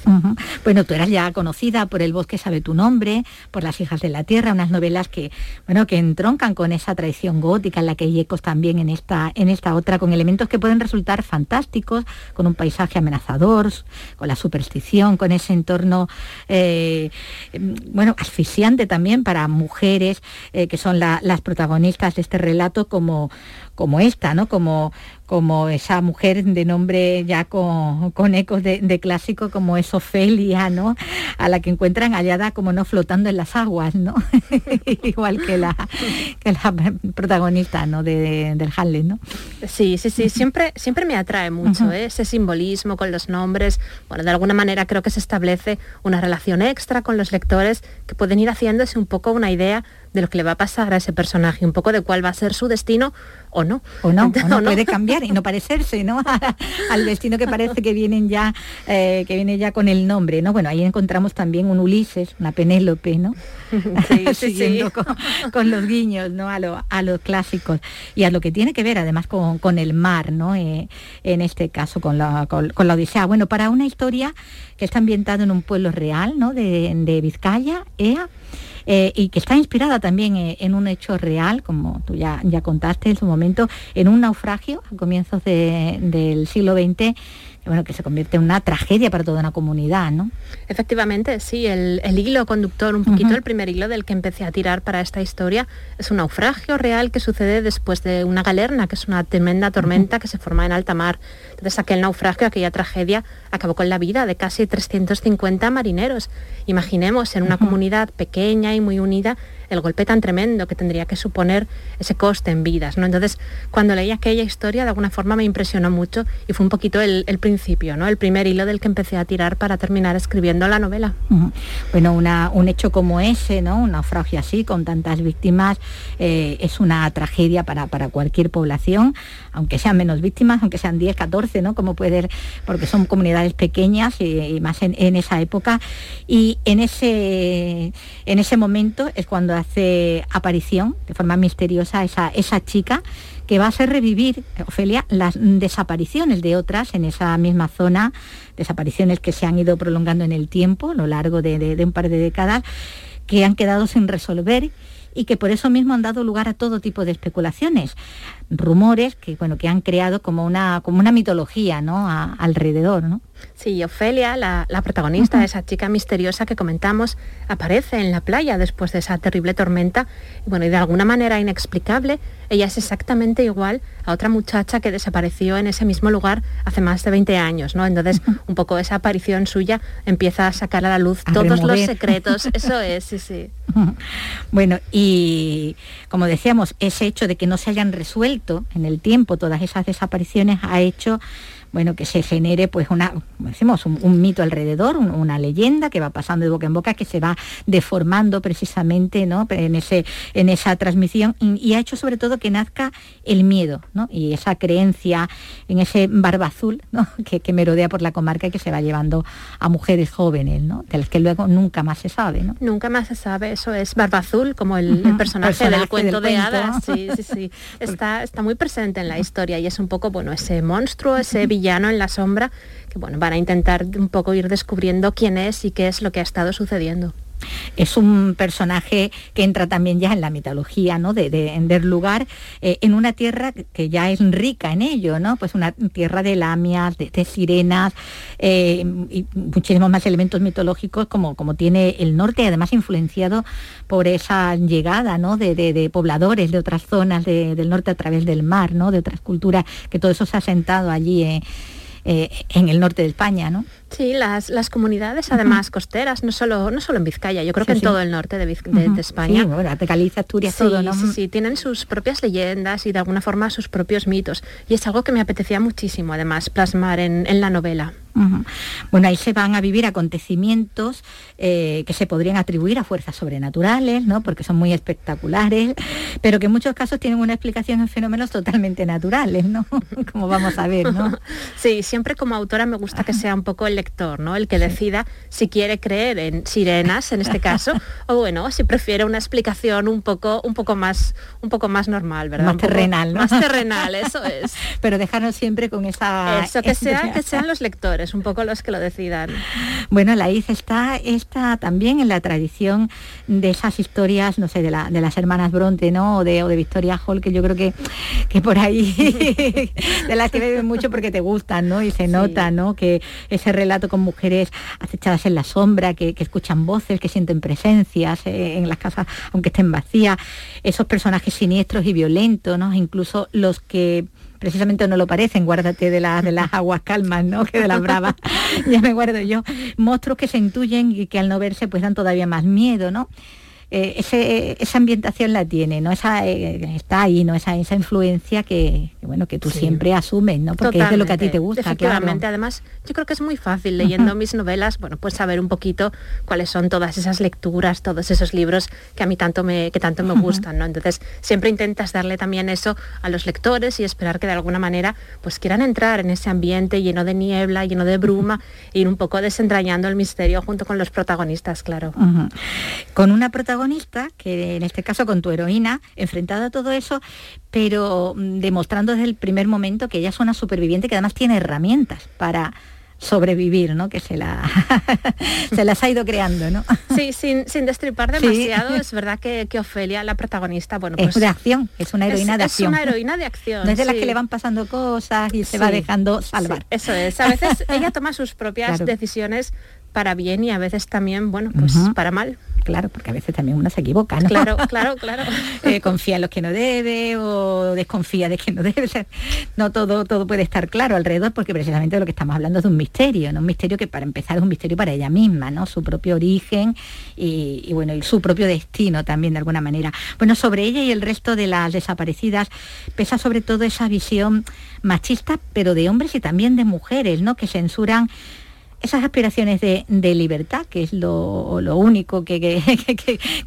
Bueno, tú eras ya conocida por El bosque sabe tu nombre, por Las hijas de la tierra, unas novelas que, bueno, que entroncan con esa tradición gótica en la que hay ecos también en esta, en esta otra, con elementos que pueden resultar fantásticos, con un paisaje amenazador, con la superstición, con ese entorno, eh, bueno, asfixiante también para mujeres eh, que son las protagonistas de este relato, como, como esta, ¿no? Como, como esa mujer de nombre ya con, con ecos de, clásico como es Ofelia, ¿no? A la que encuentran hallada como no flotando en las aguas, ¿no? Igual que la, que la protagonista, ¿no? De, del Hamlet, ¿no? Sí, sí, sí, siempre, siempre me atrae mucho ¿eh? ese simbolismo con los nombres. Bueno, de alguna manera creo que se establece una relación extra con los lectores que pueden ir haciéndose un poco una idea de lo que le va a pasar a ese personaje, un poco de cuál va a ser su destino o no. O no, o no, puede cambiar y no parecerse, ¿no? Al destino que parece que vienen ya, eh, que viene ya con el nombre, ¿no? Bueno, ahí encontramos también un Ulises, una Penélope, ¿no? Siguiendo Con, los guiños, ¿no? A, los clásicos y a lo que tiene que ver además con, el mar, ¿no? Eh, en este caso con la, con, la Odisea. Bueno, para una historia que está ambientada en un pueblo real, ¿no? De, de Vizcaya, Ea eh, y que está inspirada también eh, en un hecho real, como tú ya, ya contaste en su momento, en un naufragio a comienzos del siglo XX bueno, que se convierte en una tragedia para toda una comunidad, ¿no? Efectivamente, sí, el, hilo conductor, un poquito el primer hilo del que empecé a tirar para esta historia, es un naufragio real que sucede después de una galerna, que es una tremenda tormenta que se forma en alta mar. Entonces aquel naufragio, aquella tragedia, acabó con la vida de casi 350 marineros. Imaginemos en una comunidad pequeña y muy unida el golpe tan tremendo que tendría que suponer ese coste en vidas. ¿no? Entonces, cuando leí aquella historia, de alguna forma me impresionó mucho y fue un poquito el, principio, ¿no? el primer hilo del que empecé a tirar para terminar escribiendo la novela. Bueno, un hecho como ese, ¿no? un naufragio así, con tantas víctimas, eh, es una tragedia para, para cualquier población, aunque sean menos víctimas, aunque sean 10, 14, ¿no? Como puede, porque son comunidades pequeñas y, más en, en, esa época. Y en ese, en ese momento es cuando hace aparición de forma misteriosa esa, esa chica que va a hacer revivir, Ofelia, las desapariciones de otras en esa misma zona, desapariciones que se han ido prolongando en el tiempo, a lo largo de un par de décadas, que han quedado sin resolver y que por eso mismo han dado lugar a todo tipo de especulaciones, rumores que, bueno, que han creado como una, como una mitología ¿no? alrededor. ¿no? Sí, Ofelia, la, protagonista, esa chica misteriosa que comentamos, aparece en la playa después de esa terrible tormenta. Y bueno, y de alguna manera inexplicable, ella es exactamente igual a otra muchacha que desapareció en ese mismo lugar hace más de 20 años, ¿no? Entonces, un poco esa aparición suya empieza a sacar a la luz todos los secretos. Eso es, sí, sí. Bueno, y como decíamos, ese hecho de que no se hayan resuelto en el tiempo todas esas desapariciones ha hecho bueno, que se genere pues una, decimos, un, mito alrededor, una leyenda que va pasando de boca en boca, que se va deformando precisamente ¿no? en, ese, en esa transmisión y, ha hecho sobre todo que nazca el miedo ¿no? y esa creencia en ese barba azul ¿no? que, que, merodea por la comarca y que se va llevando a mujeres jóvenes, ¿no? de las que luego nunca más se sabe. ¿no? Nunca más se sabe, eso es barba azul, como el, personaje, del cuento de hadas. Sí, sí, sí. Está, está muy presente en la historia y es un poco, bueno, ese monstruo, ese villano en la sombra, que bueno, van a intentar un poco ir descubriendo quién es y qué es lo que ha estado sucediendo es un personaje que entra también ya en la mitología, ¿no? De, de, lugar eh, en una tierra que ya es rica en ello, ¿no? Pues una tierra de lamias, de, sirenas eh, y muchísimos más elementos mitológicos como, como tiene el norte, además influenciado por esa llegada, ¿no? De, pobladores de otras zonas del norte a través del mar, ¿no? De otras culturas, que todo eso se ha sentado allí. Eh, en el norte de España, ¿no? Sí, las, las comunidades además costeras, no solo, no solo en Vizcaya, yo creo que en todo el norte de, de, España. Sí, bueno, Galicia, Asturias, todo, ¿no? Sí, sí, tienen sus propias leyendas y de alguna forma sus propios mitos. Y es algo que me apetecía muchísimo además plasmar en, en la novela. Bueno, ahí se van a vivir acontecimientos eh, que se podrían atribuir a fuerzas sobrenaturales, ¿no? porque son muy espectaculares, pero que en muchos casos tienen una explicación en fenómenos totalmente naturales, ¿no? como vamos a ver. ¿no? Sí, siempre como autora me gusta que sea un poco el lector, ¿no? El que decida si quiere creer en sirenas, en este caso, o bueno, si prefiere una explicación un poco, un poco más, un poco más normal, ¿verdad? Más terrenal, Más terrenal, eso es. Pero dejarnos siempre con esa. Eso, que sea, que sean los lectores, un poco los que lo decidan. Bueno, la IZ está, está también en la tradición de esas historias, no sé, de, la, de las hermanas Bronte, ¿no? O de, o de Victoria Hall, que yo creo que, que por ahí de las que beben mucho porque te gustan, ¿no? Y se nota, ¿no? Que ese relato con mujeres acechadas en la sombra, que, escuchan voces, que sienten presencias eh, en las casas, aunque estén vacías, esos personajes siniestros y violentos, ¿no? incluso los que precisamente no lo parecen, guárdate de las aguas calmas, ¿no? Que de las bravas, ya me guardo yo. Monstruos que se intuyen y que al no verse pues dan todavía más miedo, ¿no? Eh, esa ambientación la tiene, ¿no? Esa, eh, está ahí, ¿no? Esa, esa influencia que, bueno, que tú siempre asumes, ¿no? Porque es de lo que a ti te gusta, Efectivamente, además, yo creo que es muy fácil leyendo mis novelas, bueno, pues saber un poquito cuáles son todas esas lecturas, todos esos libros que a mí tanto me, que tanto me gustan, ¿no? Entonces, siempre intentas darle también eso a los lectores y esperar que de alguna manera pues quieran entrar en ese ambiente lleno de niebla, lleno de bruma, e ir un poco desentrañando el misterio junto con los protagonistas, claro. Con una protagonista, que en este caso con tu heroína, enfrentada a todo eso, pero mm, demostrando desde el primer momento que ella es una superviviente que además tiene herramientas para sobrevivir, ¿no? Que se, la se las ha ido creando, ¿no? Sí, sin, sin destripar demasiado, es verdad que, que, Ofelia, la protagonista, bueno, pues... Es de acción, es una heroína de acción. Es una heroína de acción, No es de las que le van pasando cosas y se va dejando salvar. eso es, a veces ella toma sus propias decisiones para bien y a veces también, bueno, pues para mal. Claro, porque a veces también uno se equivoca, ¿no? Claro, claro, claro. Eh, confía en los que no debe o desconfía de que no debe. no todo, todo puede estar claro alrededor porque precisamente de lo que estamos hablando es de un misterio, ¿no? Un misterio que para empezar es un misterio para ella misma, ¿no? Su propio origen y, y bueno, y su propio destino también de alguna manera. Bueno, sobre ella y el resto de las desaparecidas pesa sobre todo esa visión machista, pero de hombres y también de mujeres, ¿no? Que censuran esas aspiraciones de, libertad, que es lo, único que,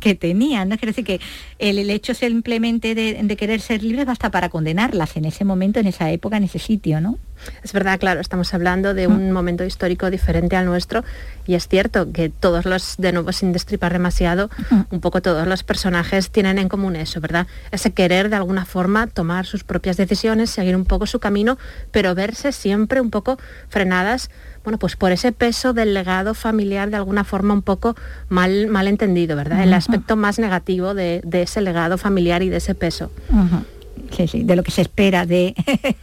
que, tenían. ¿no? Quiero decir que el, hecho simplemente de, querer ser libres basta para condenarlas en ese momento, en esa época, en ese sitio, ¿no? Es verdad, claro, estamos hablando de un momento histórico diferente al nuestro y es cierto que todos los, de nuevo sin destripar demasiado, un poco todos los personajes tienen en común eso, ¿verdad? Ese querer de alguna forma tomar sus propias decisiones, seguir un poco su camino, pero verse siempre un poco frenadas bueno, pues por ese peso del legado familiar de alguna forma un poco mal, mal entendido, ¿verdad? El aspecto más negativo de, ese legado familiar y de ese peso de lo que se espera de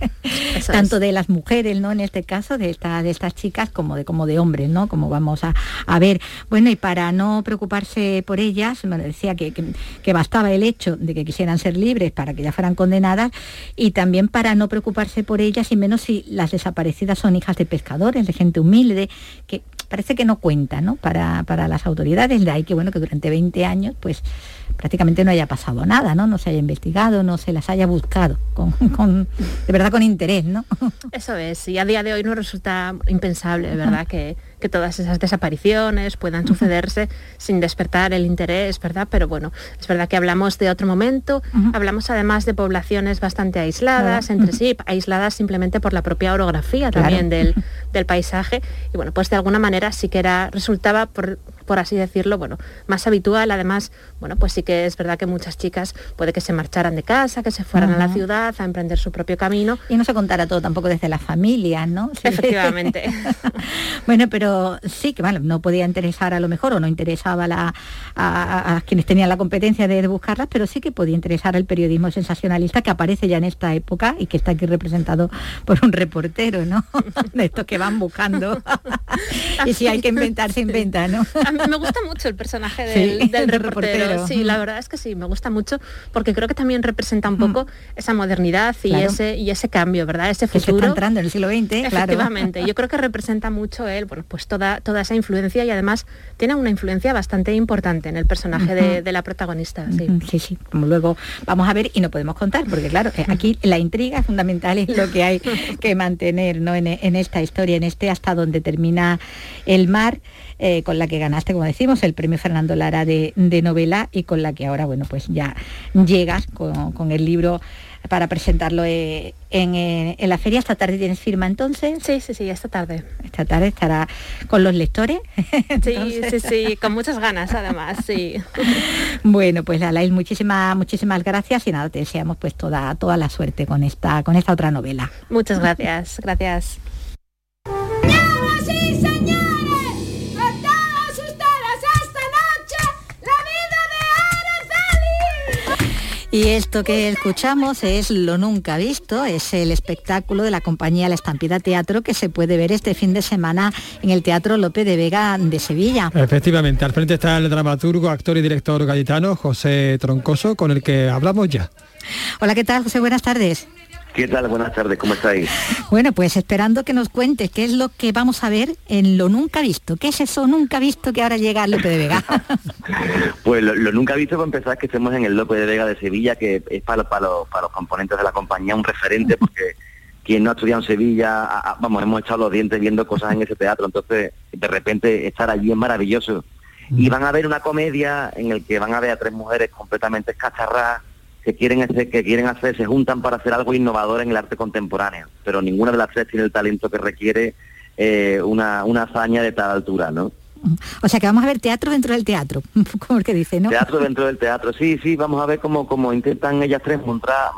tanto de las mujeres, ¿no? En este caso, de, de estas chicas, como de, como de hombres, ¿no? Como vamos a, ver. Bueno, y para no preocuparse por ellas, me decía que, que, bastaba el hecho de que quisieran ser libres para que ya fueran condenadas, y también para no preocuparse por ellas, y menos si las desaparecidas son hijas de pescadores, de gente humilde, que parece que no cuenta, ¿no? Para, para las autoridades, de ahí que bueno, que durante 20 años, pues prácticamente no haya pasado nada, ¿no? No se haya investigado, no se las haya buscado, con, de verdad con interés, ¿no? Eso es, y a día de hoy no resulta impensable, ¿verdad? Que, que todas esas desapariciones puedan sucederse sin despertar el interés, ¿verdad? Pero bueno, es verdad que hablamos de otro momento, hablamos además de poblaciones bastante aisladas entre sí, aisladas simplemente por la propia orografía también del, del, paisaje, y bueno, pues de alguna manera sí que era, resultaba por, por así decirlo, bueno, más habitual, además, bueno, pues sí que es verdad que muchas chicas puede que se marcharan de casa, que se fueran a la ciudad a emprender su propio camino. Y no se contara todo tampoco desde la familia, ¿no? Efectivamente. bueno, pero sí, que bueno, no podía interesar a lo mejor o no interesaba a, quienes tenían la competencia de, buscarlas, pero sí que podía interesar al periodismo sensacionalista que aparece ya en esta época y que está aquí representado por un reportero, ¿no? de estos que van buscando. y si hay que inventar, se inventa, ¿no? a mí me gusta mucho el personaje del, reportero. Sí, la verdad es que sí, me gusta mucho porque creo que también representa un poco esa modernidad y, ese, y ese cambio, ¿verdad? Ese futuro. Que está entrando en el siglo XX, Efectivamente, yo creo que representa mucho él, bueno, pues pues toda, toda esa influencia y además tiene una influencia bastante importante en el personaje de, la protagonista. Sí. sí, como luego vamos a ver y no podemos contar, porque claro, eh, aquí la intriga fundamental es lo que hay que mantener ¿no? en, esta historia, en este hasta donde termina el mar. Eh, con la que ganaste, como decimos, el premio Fernando Lara de, novela y con la que ahora, bueno, pues ya llegas con, con el libro para presentarlo eh, eh, en, la feria. Esta tarde tienes firma entonces. Sí, sí, sí, esta tarde. Esta tarde estará con los lectores. Sí, sí, sí, con muchas ganas además, sí. bueno, pues Alain, muchísimas, muchísimas gracias y nada, te deseamos pues toda, toda la suerte con esta, con esta otra novela. Muchas gracias, gracias. Y esto que escuchamos es Lo Nunca Visto, es el espectáculo de la compañía La Estampida Teatro que se puede ver este fin de semana en el Teatro López de Vega de Sevilla. Efectivamente, al frente está el dramaturgo, actor y director gaditano José Troncoso, con el que hablamos ya. Hola, ¿qué tal, José? Buenas tardes. ¿Qué tal? Buenas tardes, ¿cómo estáis? Bueno, pues esperando que nos cuentes qué es lo que vamos a ver en lo nunca visto. ¿Qué es eso nunca visto que ahora llega al Lope de Vega? pues lo, nunca visto para empezar es que estemos en el Lope de Vega de Sevilla, que es para, para, los, para los componentes de la compañía un referente, porque quien no ha estudiado en Sevilla, vamos, hemos echado los dientes viendo cosas en ese teatro, entonces de repente estar allí es maravilloso. Y van a ver una comedia en el que van a ver a tres mujeres completamente escacharradas que quieren hacer, que quieren hacer, se juntan para hacer algo innovador en el arte contemporáneo, pero ninguna de las tres tiene el talento que requiere eh, una, una hazaña de tal altura, ¿no? O sea que vamos a ver teatro dentro del teatro, como el que dice, ¿no? Teatro dentro del teatro, sí, sí, vamos a ver cómo, cómo intentan ellas tres montar,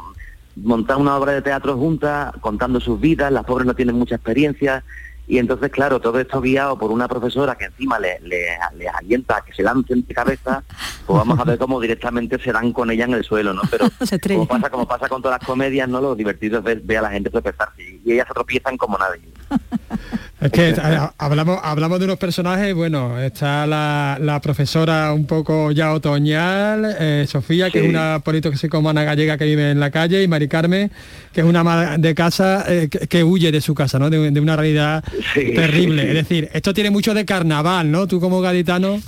montar una obra de teatro juntas, contando sus vidas, las pobres no tienen mucha experiencia, y entonces, claro, todo esto guiado por una profesora que encima le, le, alienta a que se lancen de cabeza, pues vamos a ver cómo directamente se dan con ella en el suelo, ¿no? Pero como pasa, como pasa con todas las comedias, ¿no? Lo divertido es ver, a la gente tropezarse y ellas se tropiezan como nadie. Es que hablamos, hablamos de unos personajes, bueno, está la, profesora un poco ya otoñal, eh, Sofía, que es una política gallega que vive en la calle, y Mari Carmen, que es una ama de casa eh, que, huye de su casa, ¿no? De, una realidad terrible. Es decir, esto tiene mucho de carnaval, ¿no? Tú como gaditano.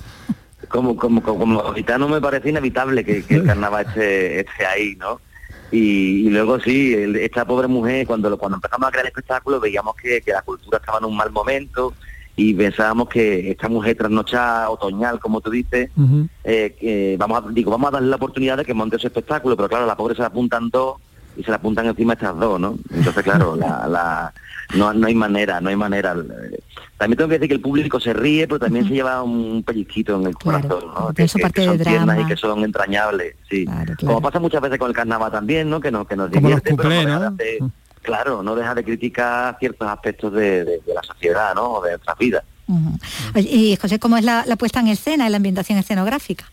Como, como, como, gaditano me parece inevitable que, el carnaval esté, esté ahí, ¿no? Y, luego sí, esta pobre mujer, cuando, cuando empezamos a crear el espectáculo, veíamos que, la cultura estaba en un mal momento y pensábamos que esta mujer trasnochada, otoñal, como tú dices, eh, que vamos a, digo, vamos a darle la oportunidad de que monte ese espectáculo, pero claro, la pobre se la apuntan dos y se la apuntan encima estas dos, ¿no? Entonces, claro, la, no, no hay manera, no hay manera. También tengo que decir que el público se ríe, pero también se lleva un pellizquito en el corazón, ¿no? Que, son tiernas y que son entrañables, sí. Como pasa muchas veces con el carnaval también, ¿no? Que, no, que nos divierte, pero claro, no deja de criticar ciertos aspectos de, la sociedad, ¿no? O de nuestras vidas. Y José, ¿cómo es la, puesta en escena, la ambientación escenográfica?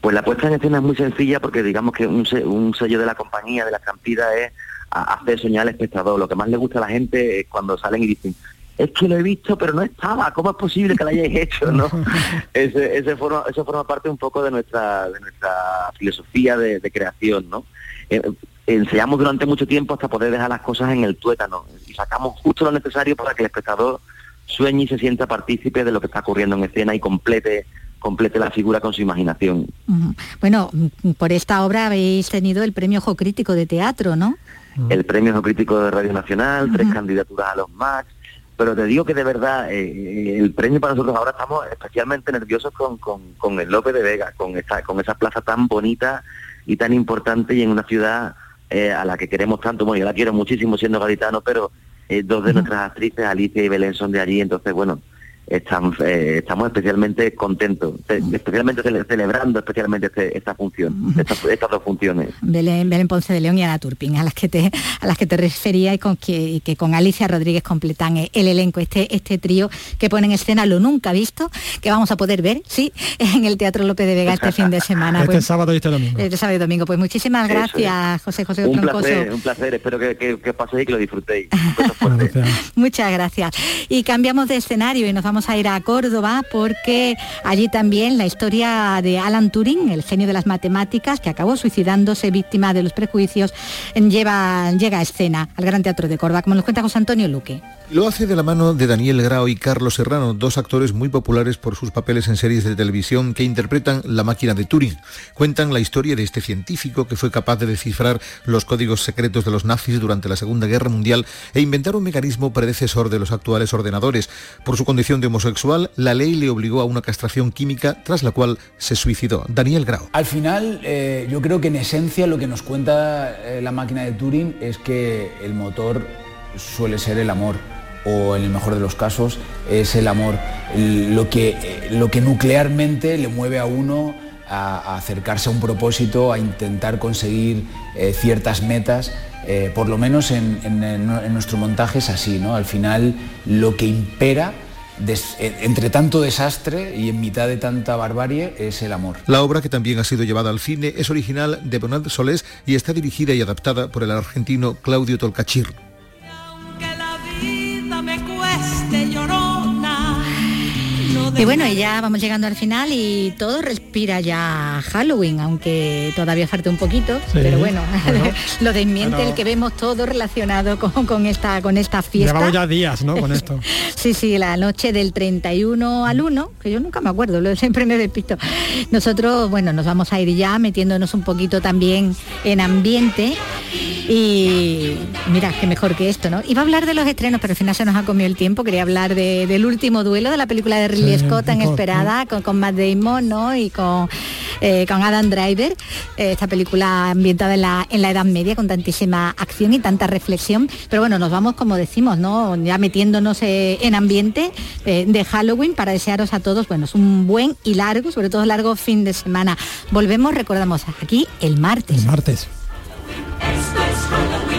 Pues la puesta en escena es muy sencilla porque digamos que un, un sello de la compañía, de la estampida, es hacer soñar al espectador. Lo que más le gusta a la gente es cuando salen y dicen, es que lo he visto pero no estaba, ¿cómo es posible que lo hayáis hecho? ¿no? ese, ese forma, eso forma parte un poco de nuestra, de nuestra filosofía de, creación, ¿no? Eh, enseñamos durante mucho tiempo hasta poder dejar las cosas en el tuétano y sacamos justo lo necesario para que el espectador sueñe y se sienta partícipe de lo que está ocurriendo en escena y complete complete la figura con su imaginación. Bueno, por esta obra habéis tenido el premio Ojo Crítico de Teatro, ¿no? El premio Ojo Crítico de Radio Nacional, tres candidaturas a los MAX, pero te digo que de verdad eh, el premio para nosotros ahora estamos especialmente nerviosos con, con, el López de Vega, con esa, con esa plaza tan bonita y tan importante y en una ciudad eh, a la que queremos tanto. Bueno, yo la quiero muchísimo siendo gaditano, pero eh, dos de nuestras actrices, Alicia y Belén, son de allí, entonces bueno, estamos, eh, estamos especialmente contentos, especialmente celebrando especialmente este, esta función, estas, dos funciones. Belén, Belén, Ponce de León y Ana Turpin, a las que te, a las que te refería y con que, que con Alicia Rodríguez completan el elenco, este, este trío que pone en escena lo nunca visto, que vamos a poder ver, sí, en el Teatro López de Vega este fin de semana. este pues, sábado y este domingo. Este sábado y domingo. Pues muchísimas gracias, José José Un placer, un placer, espero que, que, paséis y que lo disfrutéis. Muchas gracias. Y cambiamos de escenario y nos vamos a ir a Córdoba porque allí también la historia de Alan Turing, el genio de las matemáticas, que acabó suicidándose víctima de los prejuicios, lleva, llega a escena al Gran Teatro de Córdoba, como nos cuenta José Antonio Luque. Lo hace de la mano de Daniel Grao y Carlos Serrano, dos actores muy populares por sus papeles en series de televisión que interpretan La máquina de Turing. Cuentan la historia de este científico que fue capaz de descifrar los códigos secretos de los nazis durante la Segunda Guerra Mundial e inventar un mecanismo predecesor de los actuales ordenadores. Por su condición de homosexual, la ley le obligó a una castración química tras la cual se suicidó. Daniel Grau. Al final, eh, yo creo que en esencia lo que nos cuenta eh, la máquina de Turing es que el motor suele ser el amor o en el mejor de los casos es el amor, lo que, lo que nuclearmente le mueve a uno a, acercarse a un propósito, a intentar conseguir eh, ciertas metas, eh, por lo menos en, nuestro montaje es así, ¿no? Al final lo que impera entre tanto desastre y en mitad de tanta barbarie es el amor. La obra, que también ha sido llevada al cine, es original de Bernard Solés y está dirigida y adaptada por el argentino Claudio Tolcachir. Y bueno, y ya vamos llegando al final y todo respira ya Halloween, aunque todavía falta un poquito, pero bueno, lo desmiente el que vemos todo relacionado con, con esta con esta fiesta. Llevamos ya días, ¿no? Con esto. Sí, sí, la noche del 31 al 1, que yo nunca me acuerdo, lo siempre me despisto. Nosotros, bueno, nos vamos a ir ya metiéndonos un poquito también en ambiente y mira, qué mejor que esto, ¿no? Iba a hablar de los estrenos, pero al final se nos ha comido el tiempo, quería hablar de- del último duelo de la película de Ridley Scott tan Scott, esperada, con, con Matt Damon, ¿no? Y con, eh, con Adam Driver, eh, esta película ambientada en la, en la Edad Media con tantísima acción y tanta reflexión. Pero bueno, nos vamos, como decimos, ¿no? Ya metiéndonos eh, en ambiente eh, de Halloween para desearos a todos, bueno, es un buen y largo, sobre todo largo fin de semana. Volvemos, recordamos, aquí el martes. El martes. Esto es Halloween.